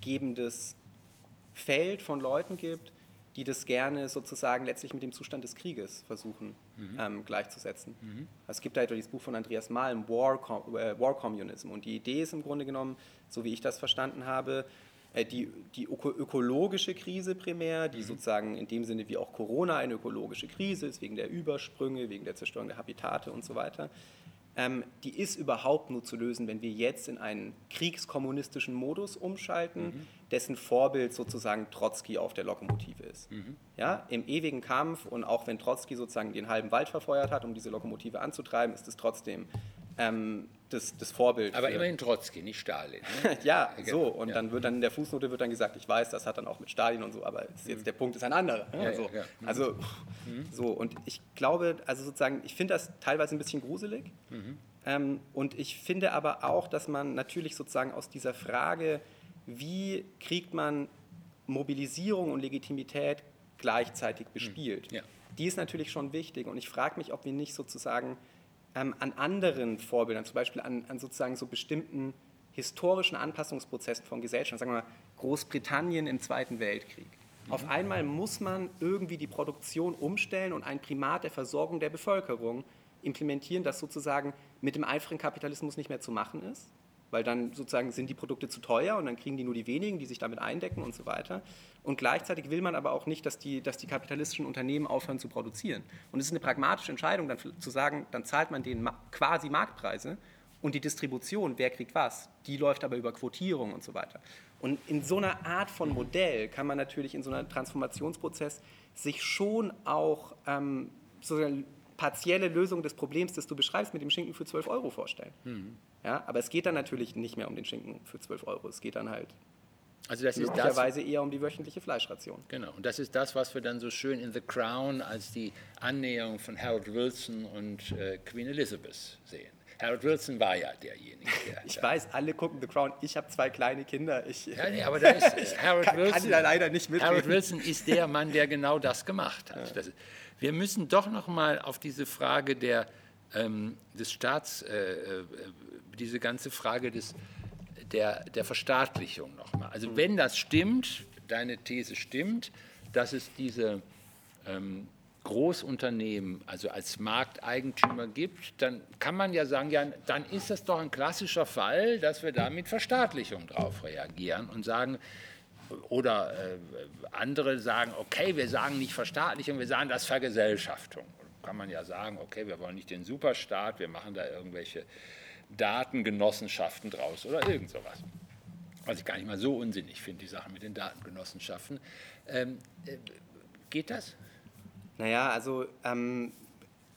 gebendes Feld von Leuten gibt, die das gerne sozusagen letztlich mit dem Zustand des Krieges versuchen mhm. ähm, gleichzusetzen. Mhm. Es gibt da halt dieses Buch von Andreas Malm, War, äh, War Communism. Und die Idee ist im Grunde genommen, so wie ich das verstanden habe, äh, die, die ökologische Krise primär, die mhm. sozusagen in dem Sinne wie auch Corona eine ökologische Krise ist, wegen der Übersprünge, wegen der Zerstörung der Habitate und so weiter ähm, die ist überhaupt nur zu lösen, wenn wir jetzt in einen kriegskommunistischen Modus umschalten, mhm. dessen Vorbild sozusagen Trotzki auf der Lokomotive ist. Mhm. Ja, Im ewigen Kampf und auch wenn Trotzki sozusagen den halben Wald verfeuert hat, um diese Lokomotive anzutreiben, ist es trotzdem ähm, das, das, Vorbild. Aber immerhin Trotzki, nicht Stalin. Ne? (laughs) ja, so. Und ja. dann wird dann in der Fußnote wird dann gesagt, ich weiß, das hat dann auch mit Stalin und so, aber jetzt mhm. der Punkt ist ein anderer. Ne? Ja, so. ja, mhm. Also mhm. so. Und ich glaube, also sozusagen, ich finde das teilweise ein bisschen gruselig. Mhm. Ähm, und ich finde aber auch, dass man natürlich sozusagen aus dieser Frage, wie kriegt man Mobilisierung und Legitimität gleichzeitig mhm. bespielt, die ist natürlich schon wichtig. Und ich frage mich, ob wir nicht sozusagen ähm, an anderen Vorbildern, zum Beispiel an, an, sozusagen so bestimmten historischen Anpassungsprozessen von Gesellschaften, sagen wir mal Großbritannien im Zweiten Weltkrieg. Mhm. Auf einmal muss man irgendwie die Produktion umstellen und ein Primat der Versorgung der Bevölkerung implementieren, das sozusagen mit dem einfachen Kapitalismus nicht mehr zu machen ist weil dann sozusagen sind die Produkte zu teuer und dann kriegen die nur die wenigen, die sich damit eindecken und so weiter. Und gleichzeitig will man aber auch nicht, dass die, dass die kapitalistischen Unternehmen aufhören zu produzieren. Und es ist eine pragmatische Entscheidung, dann zu sagen, dann zahlt man denen quasi Marktpreise und die Distribution, wer kriegt was, die läuft aber über Quotierung und so weiter. Und in so einer Art von Modell kann man natürlich in so einem Transformationsprozess sich schon auch ähm, sozusagen partielle Lösung des Problems, das du beschreibst, mit dem Schinken für 12 Euro vorstellen. Mhm. Ja, aber es geht dann natürlich nicht mehr um den Schinken für 12 Euro. Es geht dann halt also das möglicherweise eher um die wöchentliche Fleischration. Genau, und das ist das, was wir dann so schön in The Crown als die Annäherung von Harold Wilson und äh, Queen Elizabeth sehen. Harold Wilson war ja derjenige. Der (laughs) ich weiß, alle gucken The Crown. Ich habe zwei kleine Kinder. Ich, ja, nee, aber da ist (laughs) Harold kann, Wilson. Kann da leider nicht mitreden. Harold Wilson ist der Mann, der genau das gemacht hat. Ja. Das, wir müssen doch noch mal auf diese Frage der, ähm, des Staats, äh, äh, diese ganze Frage des, der, der Verstaatlichung noch mal. Also wenn das stimmt, deine These stimmt, dass es diese ähm, Großunternehmen, also als Markteigentümer gibt, dann kann man ja sagen, ja, dann ist das doch ein klassischer Fall, dass wir da mit Verstaatlichung drauf reagieren und sagen, oder äh, andere sagen, okay, wir sagen nicht Verstaatlichung, wir sagen das Vergesellschaftung. Kann man ja sagen, okay, wir wollen nicht den Superstaat, wir machen da irgendwelche Datengenossenschaften draus oder irgend sowas. Was ich gar nicht mal so unsinnig finde, die Sache mit den Datengenossenschaften. Ähm, äh, geht das? Naja, also ähm,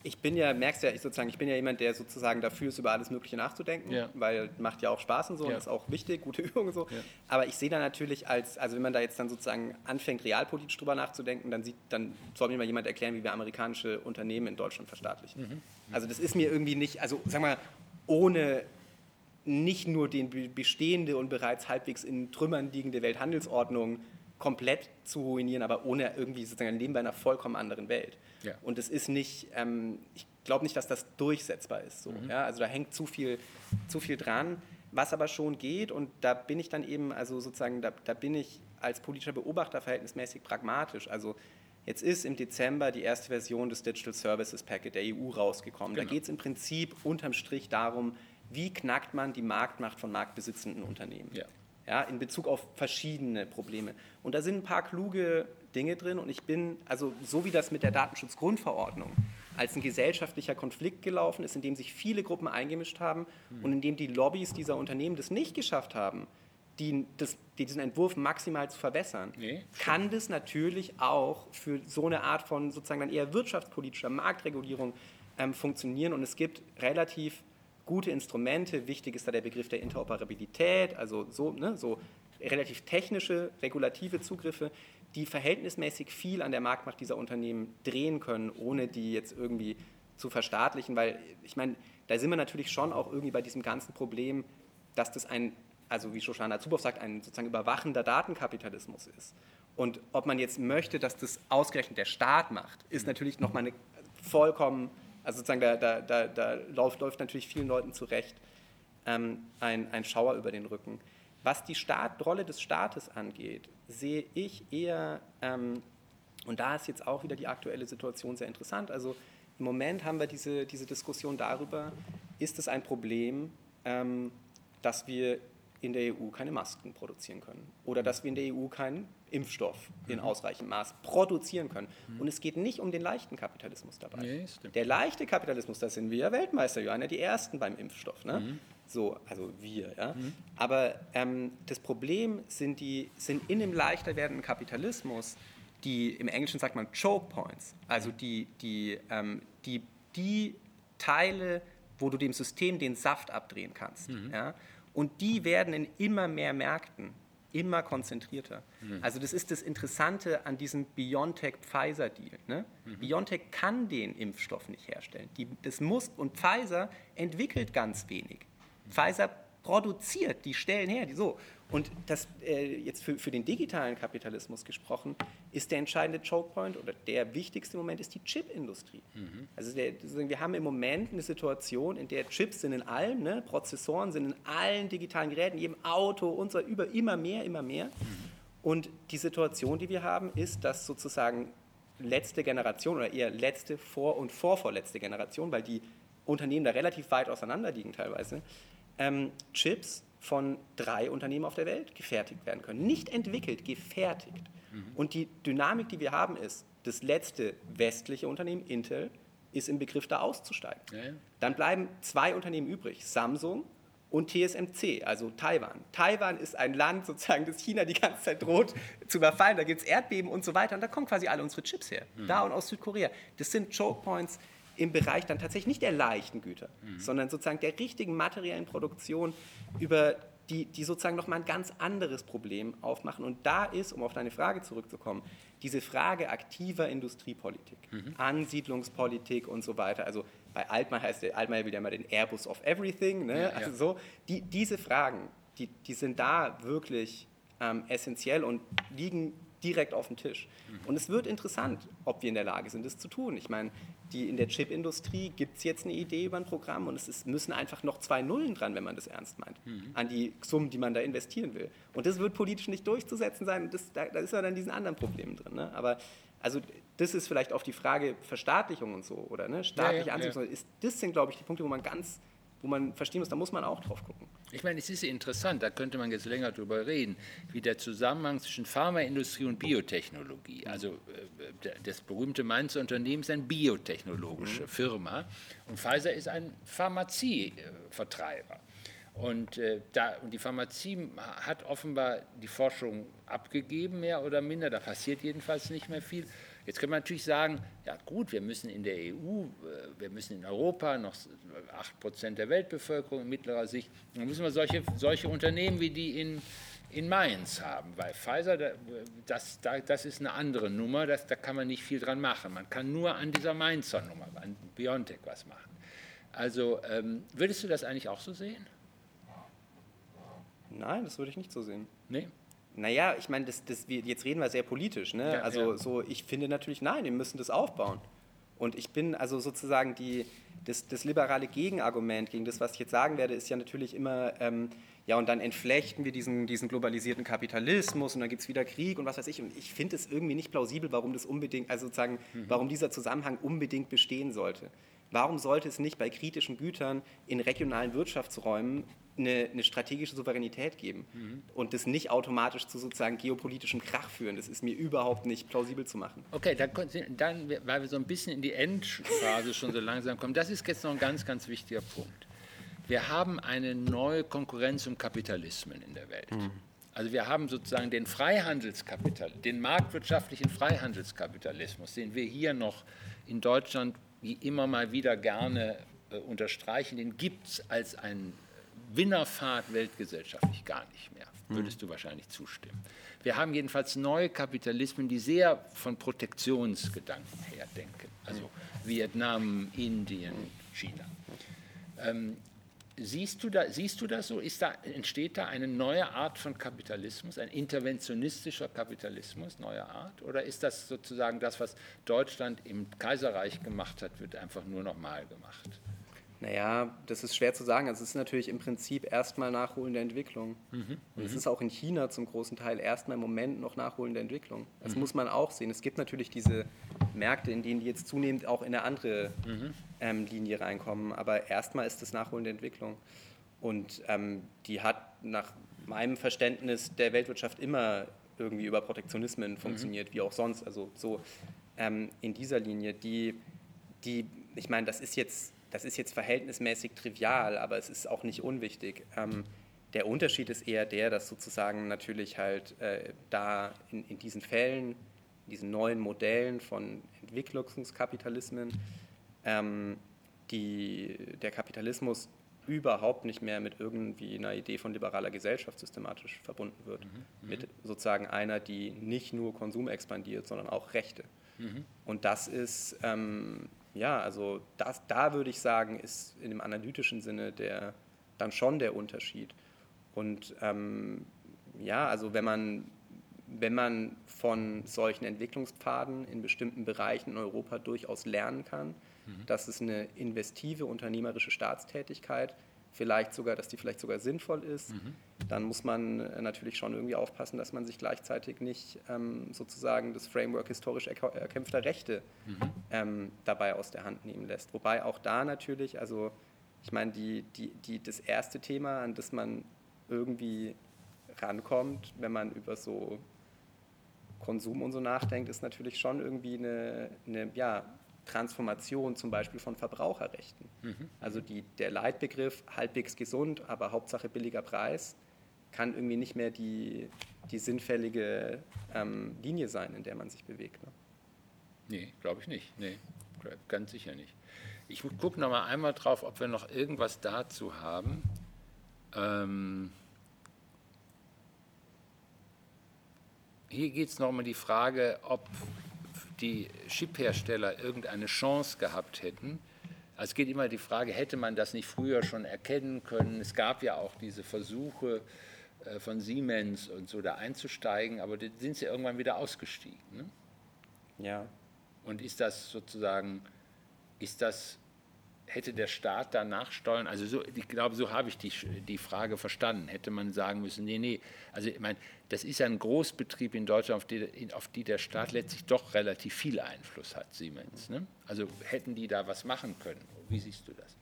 ich bin ja, merkst ja, ich sozusagen, ich bin ja jemand, der sozusagen dafür ist, über alles Mögliche nachzudenken, ja. weil macht ja auch Spaß und so ja. und ist auch wichtig, gute (laughs) Übung und so. Ja. Aber ich sehe da natürlich als, also wenn man da jetzt dann sozusagen anfängt, realpolitisch drüber nachzudenken, dann, sieht, dann soll mir mal jemand erklären, wie wir amerikanische Unternehmen in Deutschland verstaatlichen. Mhm. Also das ist mir irgendwie nicht, also sag mal, ohne nicht nur die bestehende und bereits halbwegs in Trümmern liegende Welthandelsordnung komplett zu ruinieren, aber ohne irgendwie sozusagen ein Leben bei einer vollkommen anderen Welt. Ja. Und es ist nicht, ähm, ich glaube nicht, dass das durchsetzbar ist. So, mhm. ja? Also da hängt zu viel, zu viel dran. Was aber schon geht, und da bin ich dann eben, also sozusagen, da, da bin ich als politischer Beobachter verhältnismäßig pragmatisch. Also Jetzt ist im Dezember die erste Version des Digital Services Packet der EU rausgekommen. Genau. Da geht es im Prinzip unterm Strich darum, wie knackt man die Marktmacht von marktbesitzenden Unternehmen. Ja ja, in Bezug auf verschiedene Probleme. Und da sind ein paar kluge Dinge drin und ich bin, also so wie das mit der Datenschutzgrundverordnung als ein gesellschaftlicher Konflikt gelaufen ist, in dem sich viele Gruppen eingemischt haben und in dem die Lobbys dieser Unternehmen das nicht geschafft haben, die, das, diesen Entwurf maximal zu verbessern, nee. kann das natürlich auch für so eine Art von sozusagen dann eher wirtschaftspolitischer Marktregulierung ähm, funktionieren und es gibt relativ gute Instrumente. Wichtig ist da der Begriff der Interoperabilität, also so, ne, so relativ technische, regulative Zugriffe, die verhältnismäßig viel an der Marktmacht dieser Unternehmen drehen können, ohne die jetzt irgendwie zu verstaatlichen, weil ich meine, da sind wir natürlich schon auch irgendwie bei diesem ganzen Problem, dass das ein, also wie Shoshana Zuboff sagt, ein sozusagen überwachender Datenkapitalismus ist. Und ob man jetzt möchte, dass das ausgerechnet der Staat macht, ist natürlich nochmal eine vollkommen also sozusagen da, da, da, da läuft, läuft, natürlich vielen Leuten zurecht ähm, ein, ein Schauer über den Rücken. Was die Staat, Rolle des Staates angeht, sehe ich eher, ähm, und da ist jetzt auch wieder die aktuelle Situation sehr interessant, also im Moment haben wir diese, diese Diskussion darüber, ist es ein Problem, ähm, dass wir in der EU keine Masken produzieren können oder dass wir in der EU keinen Impfstoff in mhm. ausreichendem Maß produzieren können. Mhm. Und es geht nicht um den leichten Kapitalismus dabei. Nee, der leichte Kapitalismus, da sind wir ja Weltmeister, ja die Ersten beim Impfstoff. Ne? Mhm. So, also wir. Ja? Mhm. Aber ähm, das Problem sind, die, sind in dem leichter werdenden Kapitalismus die, im Englischen sagt man Choke Points, also die, die, ähm, die, die Teile, wo du dem System den Saft abdrehen kannst. Mhm. Ja? Und die werden in immer mehr Märkten immer konzentrierter. Mhm. Also das ist das Interessante an diesem BioNTech-Pfizer-Deal. Ne? Mhm. BioNTech kann den Impfstoff nicht herstellen. Die, das muss, und Pfizer entwickelt ganz wenig. Mhm. Pfizer produziert, die stellen her, die so. Und das äh, jetzt für, für den digitalen Kapitalismus gesprochen, ist der entscheidende Chokepoint oder der wichtigste Moment ist die Chipindustrie. Mhm. Also der, wir haben im Moment eine Situation, in der Chips sind in allem, ne, Prozessoren sind in allen digitalen Geräten, jedem Auto und so über immer mehr, immer mehr. Mhm. Und die Situation, die wir haben, ist, dass sozusagen letzte Generation oder eher letzte, vor- und vorvorletzte Generation, weil die Unternehmen da relativ weit auseinander liegen teilweise, ähm, Chips von drei Unternehmen auf der Welt gefertigt werden können. Nicht entwickelt, gefertigt. Mhm. Und die Dynamik, die wir haben, ist, das letzte westliche Unternehmen, Intel, ist im Begriff, da auszusteigen. Ja, ja. Dann bleiben zwei Unternehmen übrig, Samsung und TSMC, also Taiwan. Taiwan ist ein Land, sozusagen, das China die ganze Zeit droht zu überfallen. Da gibt es Erdbeben und so weiter. Und da kommen quasi alle unsere Chips her. Mhm. Da und aus Südkorea. Das sind Choke Points, im Bereich dann tatsächlich nicht der leichten Güter, mhm. sondern sozusagen der richtigen materiellen Produktion, über die, die sozusagen nochmal ein ganz anderes Problem aufmachen. Und da ist, um auf deine Frage zurückzukommen, diese Frage aktiver Industriepolitik, mhm. Ansiedlungspolitik und so weiter. Also bei Altmaier heißt der, Altmaier will ja immer den Airbus of Everything. Ne? Ja, also ja. so, die, diese Fragen, die, die sind da wirklich ähm, essentiell und liegen direkt auf den Tisch. Und es wird interessant, ob wir in der Lage sind, das zu tun. Ich meine, die, in der Chipindustrie gibt es jetzt eine Idee über ein Programm und es ist, müssen einfach noch zwei Nullen dran, wenn man das ernst meint, mhm. an die Summen, die man da investieren will. Und das wird politisch nicht durchzusetzen sein. Das, da, da ist ja dann diesen anderen Problemen drin. Ne? Aber also das ist vielleicht auf die Frage Verstaatlichung und so oder ne, staatliche ja, ja, ja. Ist, das sind, glaube ich, die Punkte, wo man ganz wo man verstehen muss, da muss man auch drauf gucken. Ich meine, es ist interessant, da könnte man jetzt länger drüber reden, wie der Zusammenhang zwischen Pharmaindustrie und Biotechnologie, also äh, das berühmte Mainzer Unternehmen ist eine biotechnologische mhm. Firma und Pfizer ist ein Pharmazievertreiber. Und, äh, da, und die Pharmazie hat offenbar die Forschung abgegeben, mehr oder minder, da passiert jedenfalls nicht mehr viel. Jetzt kann man natürlich sagen, ja gut, wir müssen in der EU, äh, wir müssen in Europa noch 8 Prozent der Weltbevölkerung in mittlerer Sicht, dann müssen wir solche, solche Unternehmen wie die in, in Mainz haben, weil Pfizer, das, das ist eine andere Nummer, das, da kann man nicht viel dran machen. Man kann nur an dieser Mainzer Nummer, an BioNTech was machen. Also ähm, würdest du das eigentlich auch so sehen? Nein, das würde ich nicht so sehen. Nee? Naja, ich meine, das, das, jetzt reden wir sehr politisch. Ne? Ja, also ja. so, ich finde natürlich, nein, wir müssen das aufbauen. Und ich bin also sozusagen die, das, das liberale Gegenargument gegen das, was ich jetzt sagen werde, ist ja natürlich immer, ähm, ja, und dann entflechten wir diesen, diesen globalisierten Kapitalismus und dann gibt es wieder Krieg und was weiß ich. Und ich finde es irgendwie nicht plausibel, warum das unbedingt, also sozusagen, mhm. warum dieser Zusammenhang unbedingt bestehen sollte. Warum sollte es nicht bei kritischen Gütern in regionalen Wirtschaftsräumen eine, eine strategische Souveränität geben mhm. und das nicht automatisch zu sozusagen geopolitischem Krach führen? Das ist mir überhaupt nicht plausibel zu machen. Okay, dann, dann weil wir so ein bisschen in die Endphase schon so langsam kommen, das ist jetzt noch ein ganz, ganz wichtiger Punkt. Wir haben eine neue Konkurrenz um Kapitalismen in der Welt. Mhm. Also wir haben sozusagen den Freihandelskapitalismus, den marktwirtschaftlichen Freihandelskapitalismus, den wir hier noch in Deutschland wie immer mal wieder gerne äh, unterstreichen, den gibt es als ein Winnerfahrt weltgesellschaftlich gar nicht mehr. Mhm. Würdest du wahrscheinlich zustimmen. Wir haben jedenfalls neue Kapitalismen, die sehr von Protektionsgedanken her denken. Also Vietnam, Indien, China. Ähm, Siehst du, da, siehst du das so? Da, entsteht da eine neue Art von Kapitalismus, ein interventionistischer Kapitalismus, neue Art? Oder ist das sozusagen das, was Deutschland im Kaiserreich gemacht hat, wird einfach nur nochmal gemacht? Naja, das ist schwer zu sagen. Also es ist natürlich im Prinzip erstmal nachholende Entwicklung. Mhm. Und es mhm. ist auch in China zum großen Teil erstmal im Moment noch nachholende Entwicklung. Das mhm. muss man auch sehen. Es gibt natürlich diese Märkte, in denen die jetzt zunehmend auch in eine andere mhm. Ähm, Linie reinkommen. Aber erstmal ist es nachholende Entwicklung. Und ähm, die hat nach meinem Verständnis der Weltwirtschaft immer irgendwie über Protektionismen mhm. funktioniert, wie auch sonst. Also so ähm, in dieser Linie, die, die ich meine, das ist jetzt das ist jetzt verhältnismäßig trivial, aber es ist auch nicht unwichtig. Ähm, der Unterschied ist eher der, dass sozusagen natürlich halt äh, da in, in, diesen Fällen, in diesen neuen Modellen von Entwicklungskapitalismen, ähm, die, der Kapitalismus überhaupt nicht mehr mit irgendwie einer Idee von liberaler Gesellschaft systematisch verbunden wird. Mhm, mhm. mit sozusagen einer, die nicht nur Konsum expandiert, sondern auch Rechte. Mhm. Und das ist ähm, ja, also das, da würde ich sagen, ist in dem analytischen Sinne der, dann schon der Unterschied. Und ähm, ja, also wenn man, wenn man von solchen Entwicklungspfaden in bestimmten Bereichen in Europa durchaus lernen kann, mhm. dass es eine investive unternehmerische Staatstätigkeit vielleicht sogar, dass die vielleicht sogar sinnvoll ist, mhm. dann muss man äh, natürlich schon irgendwie aufpassen, dass man sich gleichzeitig nicht ähm, sozusagen das Framework historisch erkämpfter Rechte mhm. ähm, dabei aus der Hand nehmen lässt. Wobei auch da natürlich, also ich meine, die, die, die, das erste Thema, an das man irgendwie rankommt, wenn man über so Konsum und so nachdenkt, ist natürlich schon irgendwie eine, eine ja, Transformation zum Beispiel von Verbraucherrechten. Mhm. Also die, der Leitbegriff halbwegs gesund, aber Hauptsache billiger Preis kann irgendwie nicht mehr die, die sinnfällige ähm, Linie sein, in der man sich bewegt. Ne? Nee, glaube ich nicht. Nee, ganz sicher nicht. Ich gucke noch mal einmal drauf, ob wir noch irgendwas dazu haben. Ähm hier geht es noch um die Frage, ob die Chiphersteller irgendeine Chance gehabt hätten. Also es geht immer die Frage, hätte man das nicht früher schon erkennen können? Es gab ja auch diese Versuche, äh, von Siemens und so da einzusteigen, aber da sind sie irgendwann wieder ausgestiegen. Ne? Ja. Und ist das sozusagen, ist das, hätte der Staat da nachsteuern, also so, ich glaube, so habe ich die, die Frage verstanden, hätte man sagen müssen, nee, nee, also ich meine, das ist ein Großbetrieb in Deutschland, auf die, auf die der Staat letztlich doch relativ viel Einfluss hat, Siemens. Ne? Also hätten die da was machen können? Wie siehst du das?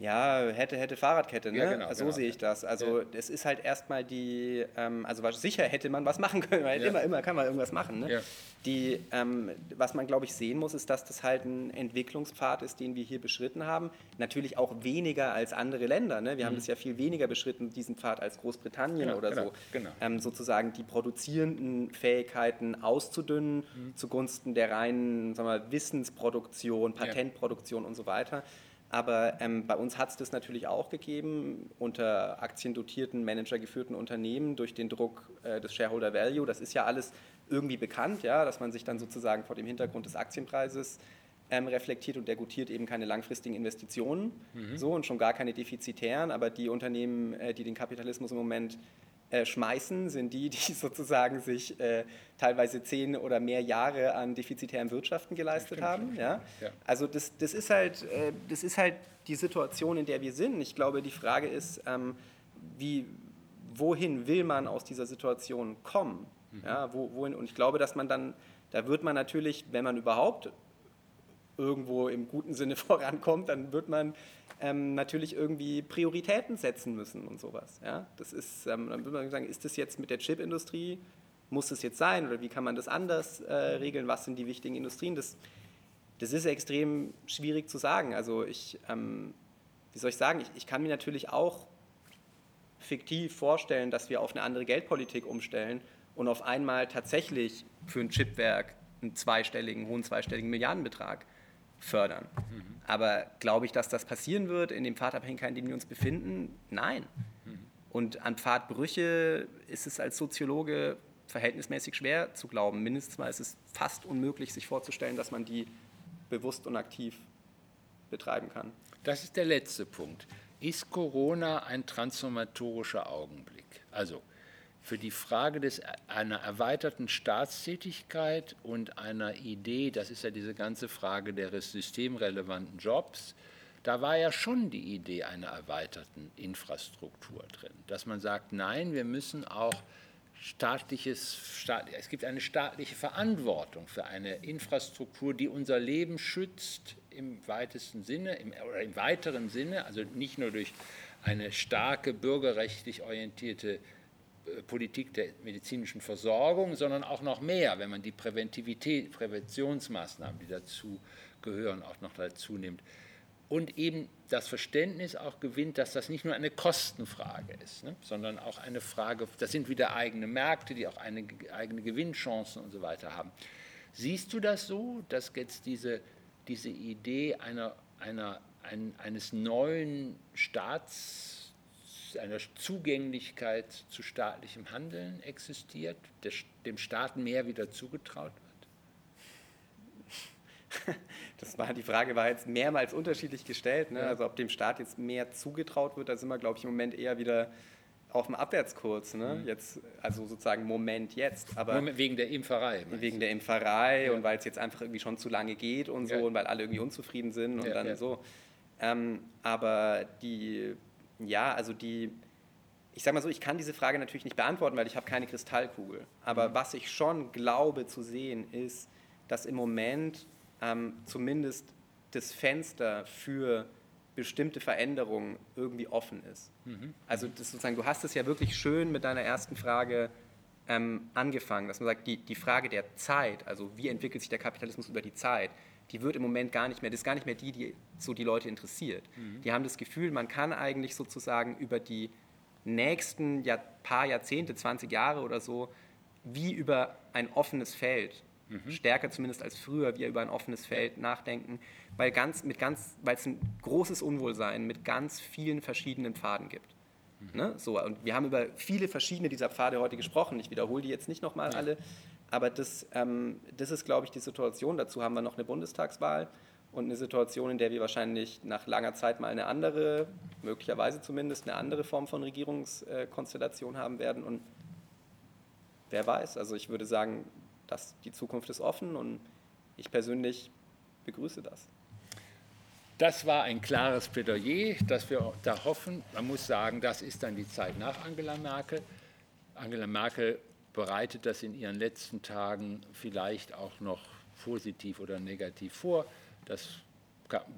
Ja, hätte, hätte Fahrradkette, ne? Ja, genau, so genau. sehe ich das. Also es ist halt erstmal die, ähm, also sicher hätte man was machen können, weil Ja. immer, immer kann man irgendwas machen. Ne? Ja. Die, ähm, was man, glaube ich, sehen muss, ist, dass das halt ein Entwicklungspfad ist, den wir hier beschritten haben. Natürlich auch weniger als andere Länder. Ne? Wir haben das ja viel weniger beschritten, diesen Pfad, als Großbritannien Genau, oder genau, so. genau. Ähm, sozusagen die produzierenden Fähigkeiten auszudünnen Mhm. zugunsten der reinen sagen wir, mal, Wissensproduktion, Patentproduktion und so weiter. Aber ähm, bei uns hat es das natürlich auch gegeben, unter aktiendotierten, managergeführten Unternehmen durch den Druck äh, des Shareholder Value. Das ist ja alles irgendwie bekannt, ja, dass man sich dann sozusagen vor dem Hintergrund des Aktienpreises ähm, reflektiert und der gutiert eben keine langfristigen Investitionen so und schon gar keine defizitären. Aber die Unternehmen, äh, die den Kapitalismus im Moment äh, schmeißen, sind die, (laughs) die sozusagen sich äh, teilweise zehn oder mehr Jahre an defizitären Wirtschaften geleistet haben. Ja? Ja. Also das, das, ist halt, äh, das ist halt die Situation, in der wir sind. Ich glaube, die Frage ist, ähm, wie, wohin will man aus dieser Situation kommen? Ja, wo, wohin? Und ich glaube, dass man dann, da wird man natürlich, wenn man überhaupt irgendwo im guten Sinne (laughs) vorankommt, dann wird man ähm, natürlich irgendwie Prioritäten setzen müssen und sowas. Ja? Das ist, ähm, dann würde man sagen, ist das jetzt mit der Chipindustrie, muss das jetzt sein oder wie kann man das anders äh, regeln, was sind die wichtigen Industrien? Das, das ist extrem schwierig zu sagen. Also ich, ähm, wie soll ich sagen, ich, ich kann mir natürlich auch fiktiv vorstellen, dass wir auf eine andere Geldpolitik umstellen und auf einmal tatsächlich für ein Chipwerk einen zweistelligen, hohen zweistelligen Milliardenbetrag fördern. Aber glaube ich, dass das passieren wird in dem Pfadabhängigkeit, in dem wir uns befinden? Nein. Und an Pfadbrüche ist es als Soziologe verhältnismäßig schwer zu glauben. Mindestens mal ist es fast unmöglich, sich vorzustellen, dass man die bewusst und aktiv betreiben kann. Das ist der letzte Punkt. Ist Corona ein transformatorischer Augenblick? Also für die Frage des, einer erweiterten Staatstätigkeit und einer Idee, das ist ja diese ganze Frage der systemrelevanten Jobs, da war ja schon die Idee einer erweiterten Infrastruktur drin, dass man sagt, nein, wir müssen auch staatliches, staat, es gibt eine staatliche Verantwortung für eine Infrastruktur, die unser Leben schützt im weitesten Sinne im, oder im weiteren Sinne, also nicht nur durch eine starke bürgerrechtlich orientierte Politik der medizinischen Versorgung, sondern auch noch mehr, wenn man die Präventivität, Präventionsmaßnahmen, die dazu gehören, auch noch dazu nimmt. Und eben das Verständnis auch gewinnt, dass das nicht nur eine Kostenfrage ist, ne, sondern auch eine Frage, das sind wieder eigene Märkte, die auch eine, eigene Gewinnchancen und so weiter haben. Siehst du das so, dass jetzt diese, diese Idee einer, einer, ein, eines neuen Staats, einer Zugänglichkeit zu staatlichem Handeln existiert, der, dem Staat mehr wieder zugetraut wird? (laughs) Das war, die Frage war jetzt mehrmals unterschiedlich gestellt. Ne? Also ob dem Staat jetzt mehr zugetraut wird, da sind wir, glaube ich, im Moment eher wieder auf dem Abwärtskurs. Ne? Jetzt, also sozusagen Moment jetzt. Aber wegen der Impferei. wegen der Impferei und weil es jetzt einfach irgendwie schon zu lange geht und so Ja. und weil alle irgendwie unzufrieden sind und Ja, dann ja. so. Ähm, aber die, ja, also die, ich sage mal so, ich kann diese Frage natürlich nicht beantworten, weil ich habe keine Kristallkugel. Aber was ich schon glaube zu sehen, ist, dass im Moment ähm, zumindest das Fenster für bestimmte Veränderungen irgendwie offen ist. Also das sozusagen, du hast es ja wirklich schön mit deiner ersten Frage ähm, angefangen, dass man sagt, die, die Frage der Zeit, also wie entwickelt sich der Kapitalismus über die Zeit, die wird im Moment gar nicht mehr, das ist gar nicht mehr die, die so die Leute interessiert. Die haben das Gefühl, man kann eigentlich sozusagen über die nächsten Jahr, paar Jahrzehnte, 20 Jahre oder so, wie über ein offenes Feld, stärker zumindest als früher, wie über ein offenes Feld nachdenken, weil, ganz, mit ganz, weil es ein großes Unwohlsein mit ganz vielen verschiedenen Pfaden gibt. Ne? So, und wir haben über viele verschiedene dieser Pfade heute gesprochen. Ich wiederhole die jetzt nicht nochmal alle, aber das, ähm, das ist, glaube ich, die Situation. Dazu haben wir noch eine Bundestagswahl und eine Situation, in der wir wahrscheinlich nach langer Zeit mal eine andere, möglicherweise zumindest eine andere Form von Regierungskonstellation haben werden. Und wer weiß, also ich würde sagen, dass die Zukunft ist offen und ich persönlich begrüße das. Das war ein klares Plädoyer, dass wir da hoffen. Man muss sagen, das ist dann die Zeit nach Angela Merkel. Angela Merkel bereitet das in ihren letzten Tagen vielleicht auch noch positiv oder negativ vor. Das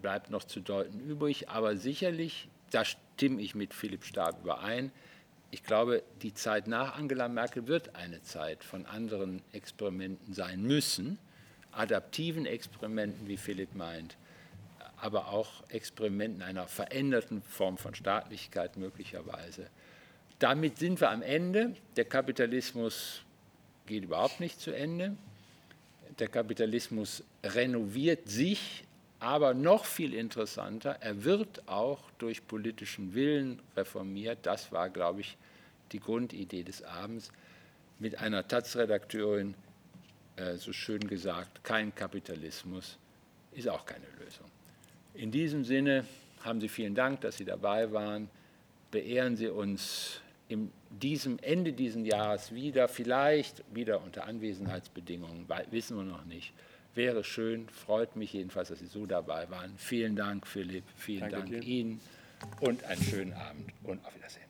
bleibt noch zu deuten übrig. Aber sicherlich, da stimme ich mit Philipp Stark überein, ich glaube, die Zeit nach Angela Merkel wird eine Zeit von anderen Experimenten sein müssen, adaptiven Experimenten, wie Philipp meint, aber auch Experimenten einer veränderten Form von Staatlichkeit möglicherweise. Damit sind wir am Ende. Der Kapitalismus geht überhaupt nicht zu Ende. Der Kapitalismus renoviert sich, aber noch viel interessanter, er wird auch durch politischen Willen reformiert. Das war, glaube ich, die Grundidee des Abends. Mit einer Taz-Redakteurin äh, so schön gesagt, kein Kapitalismus ist auch keine Lösung. In diesem Sinne haben Sie vielen Dank, dass Sie dabei waren. Beehren Sie uns in diesem Ende dieses Jahres wieder, vielleicht wieder unter Anwesenheitsbedingungen, wissen wir noch nicht. Wäre schön, freut mich jedenfalls, dass Sie so dabei waren. Vielen Dank, Philipp, vielen Danke Dank dir. Ihnen und einen schönen Abend und auf Wiedersehen.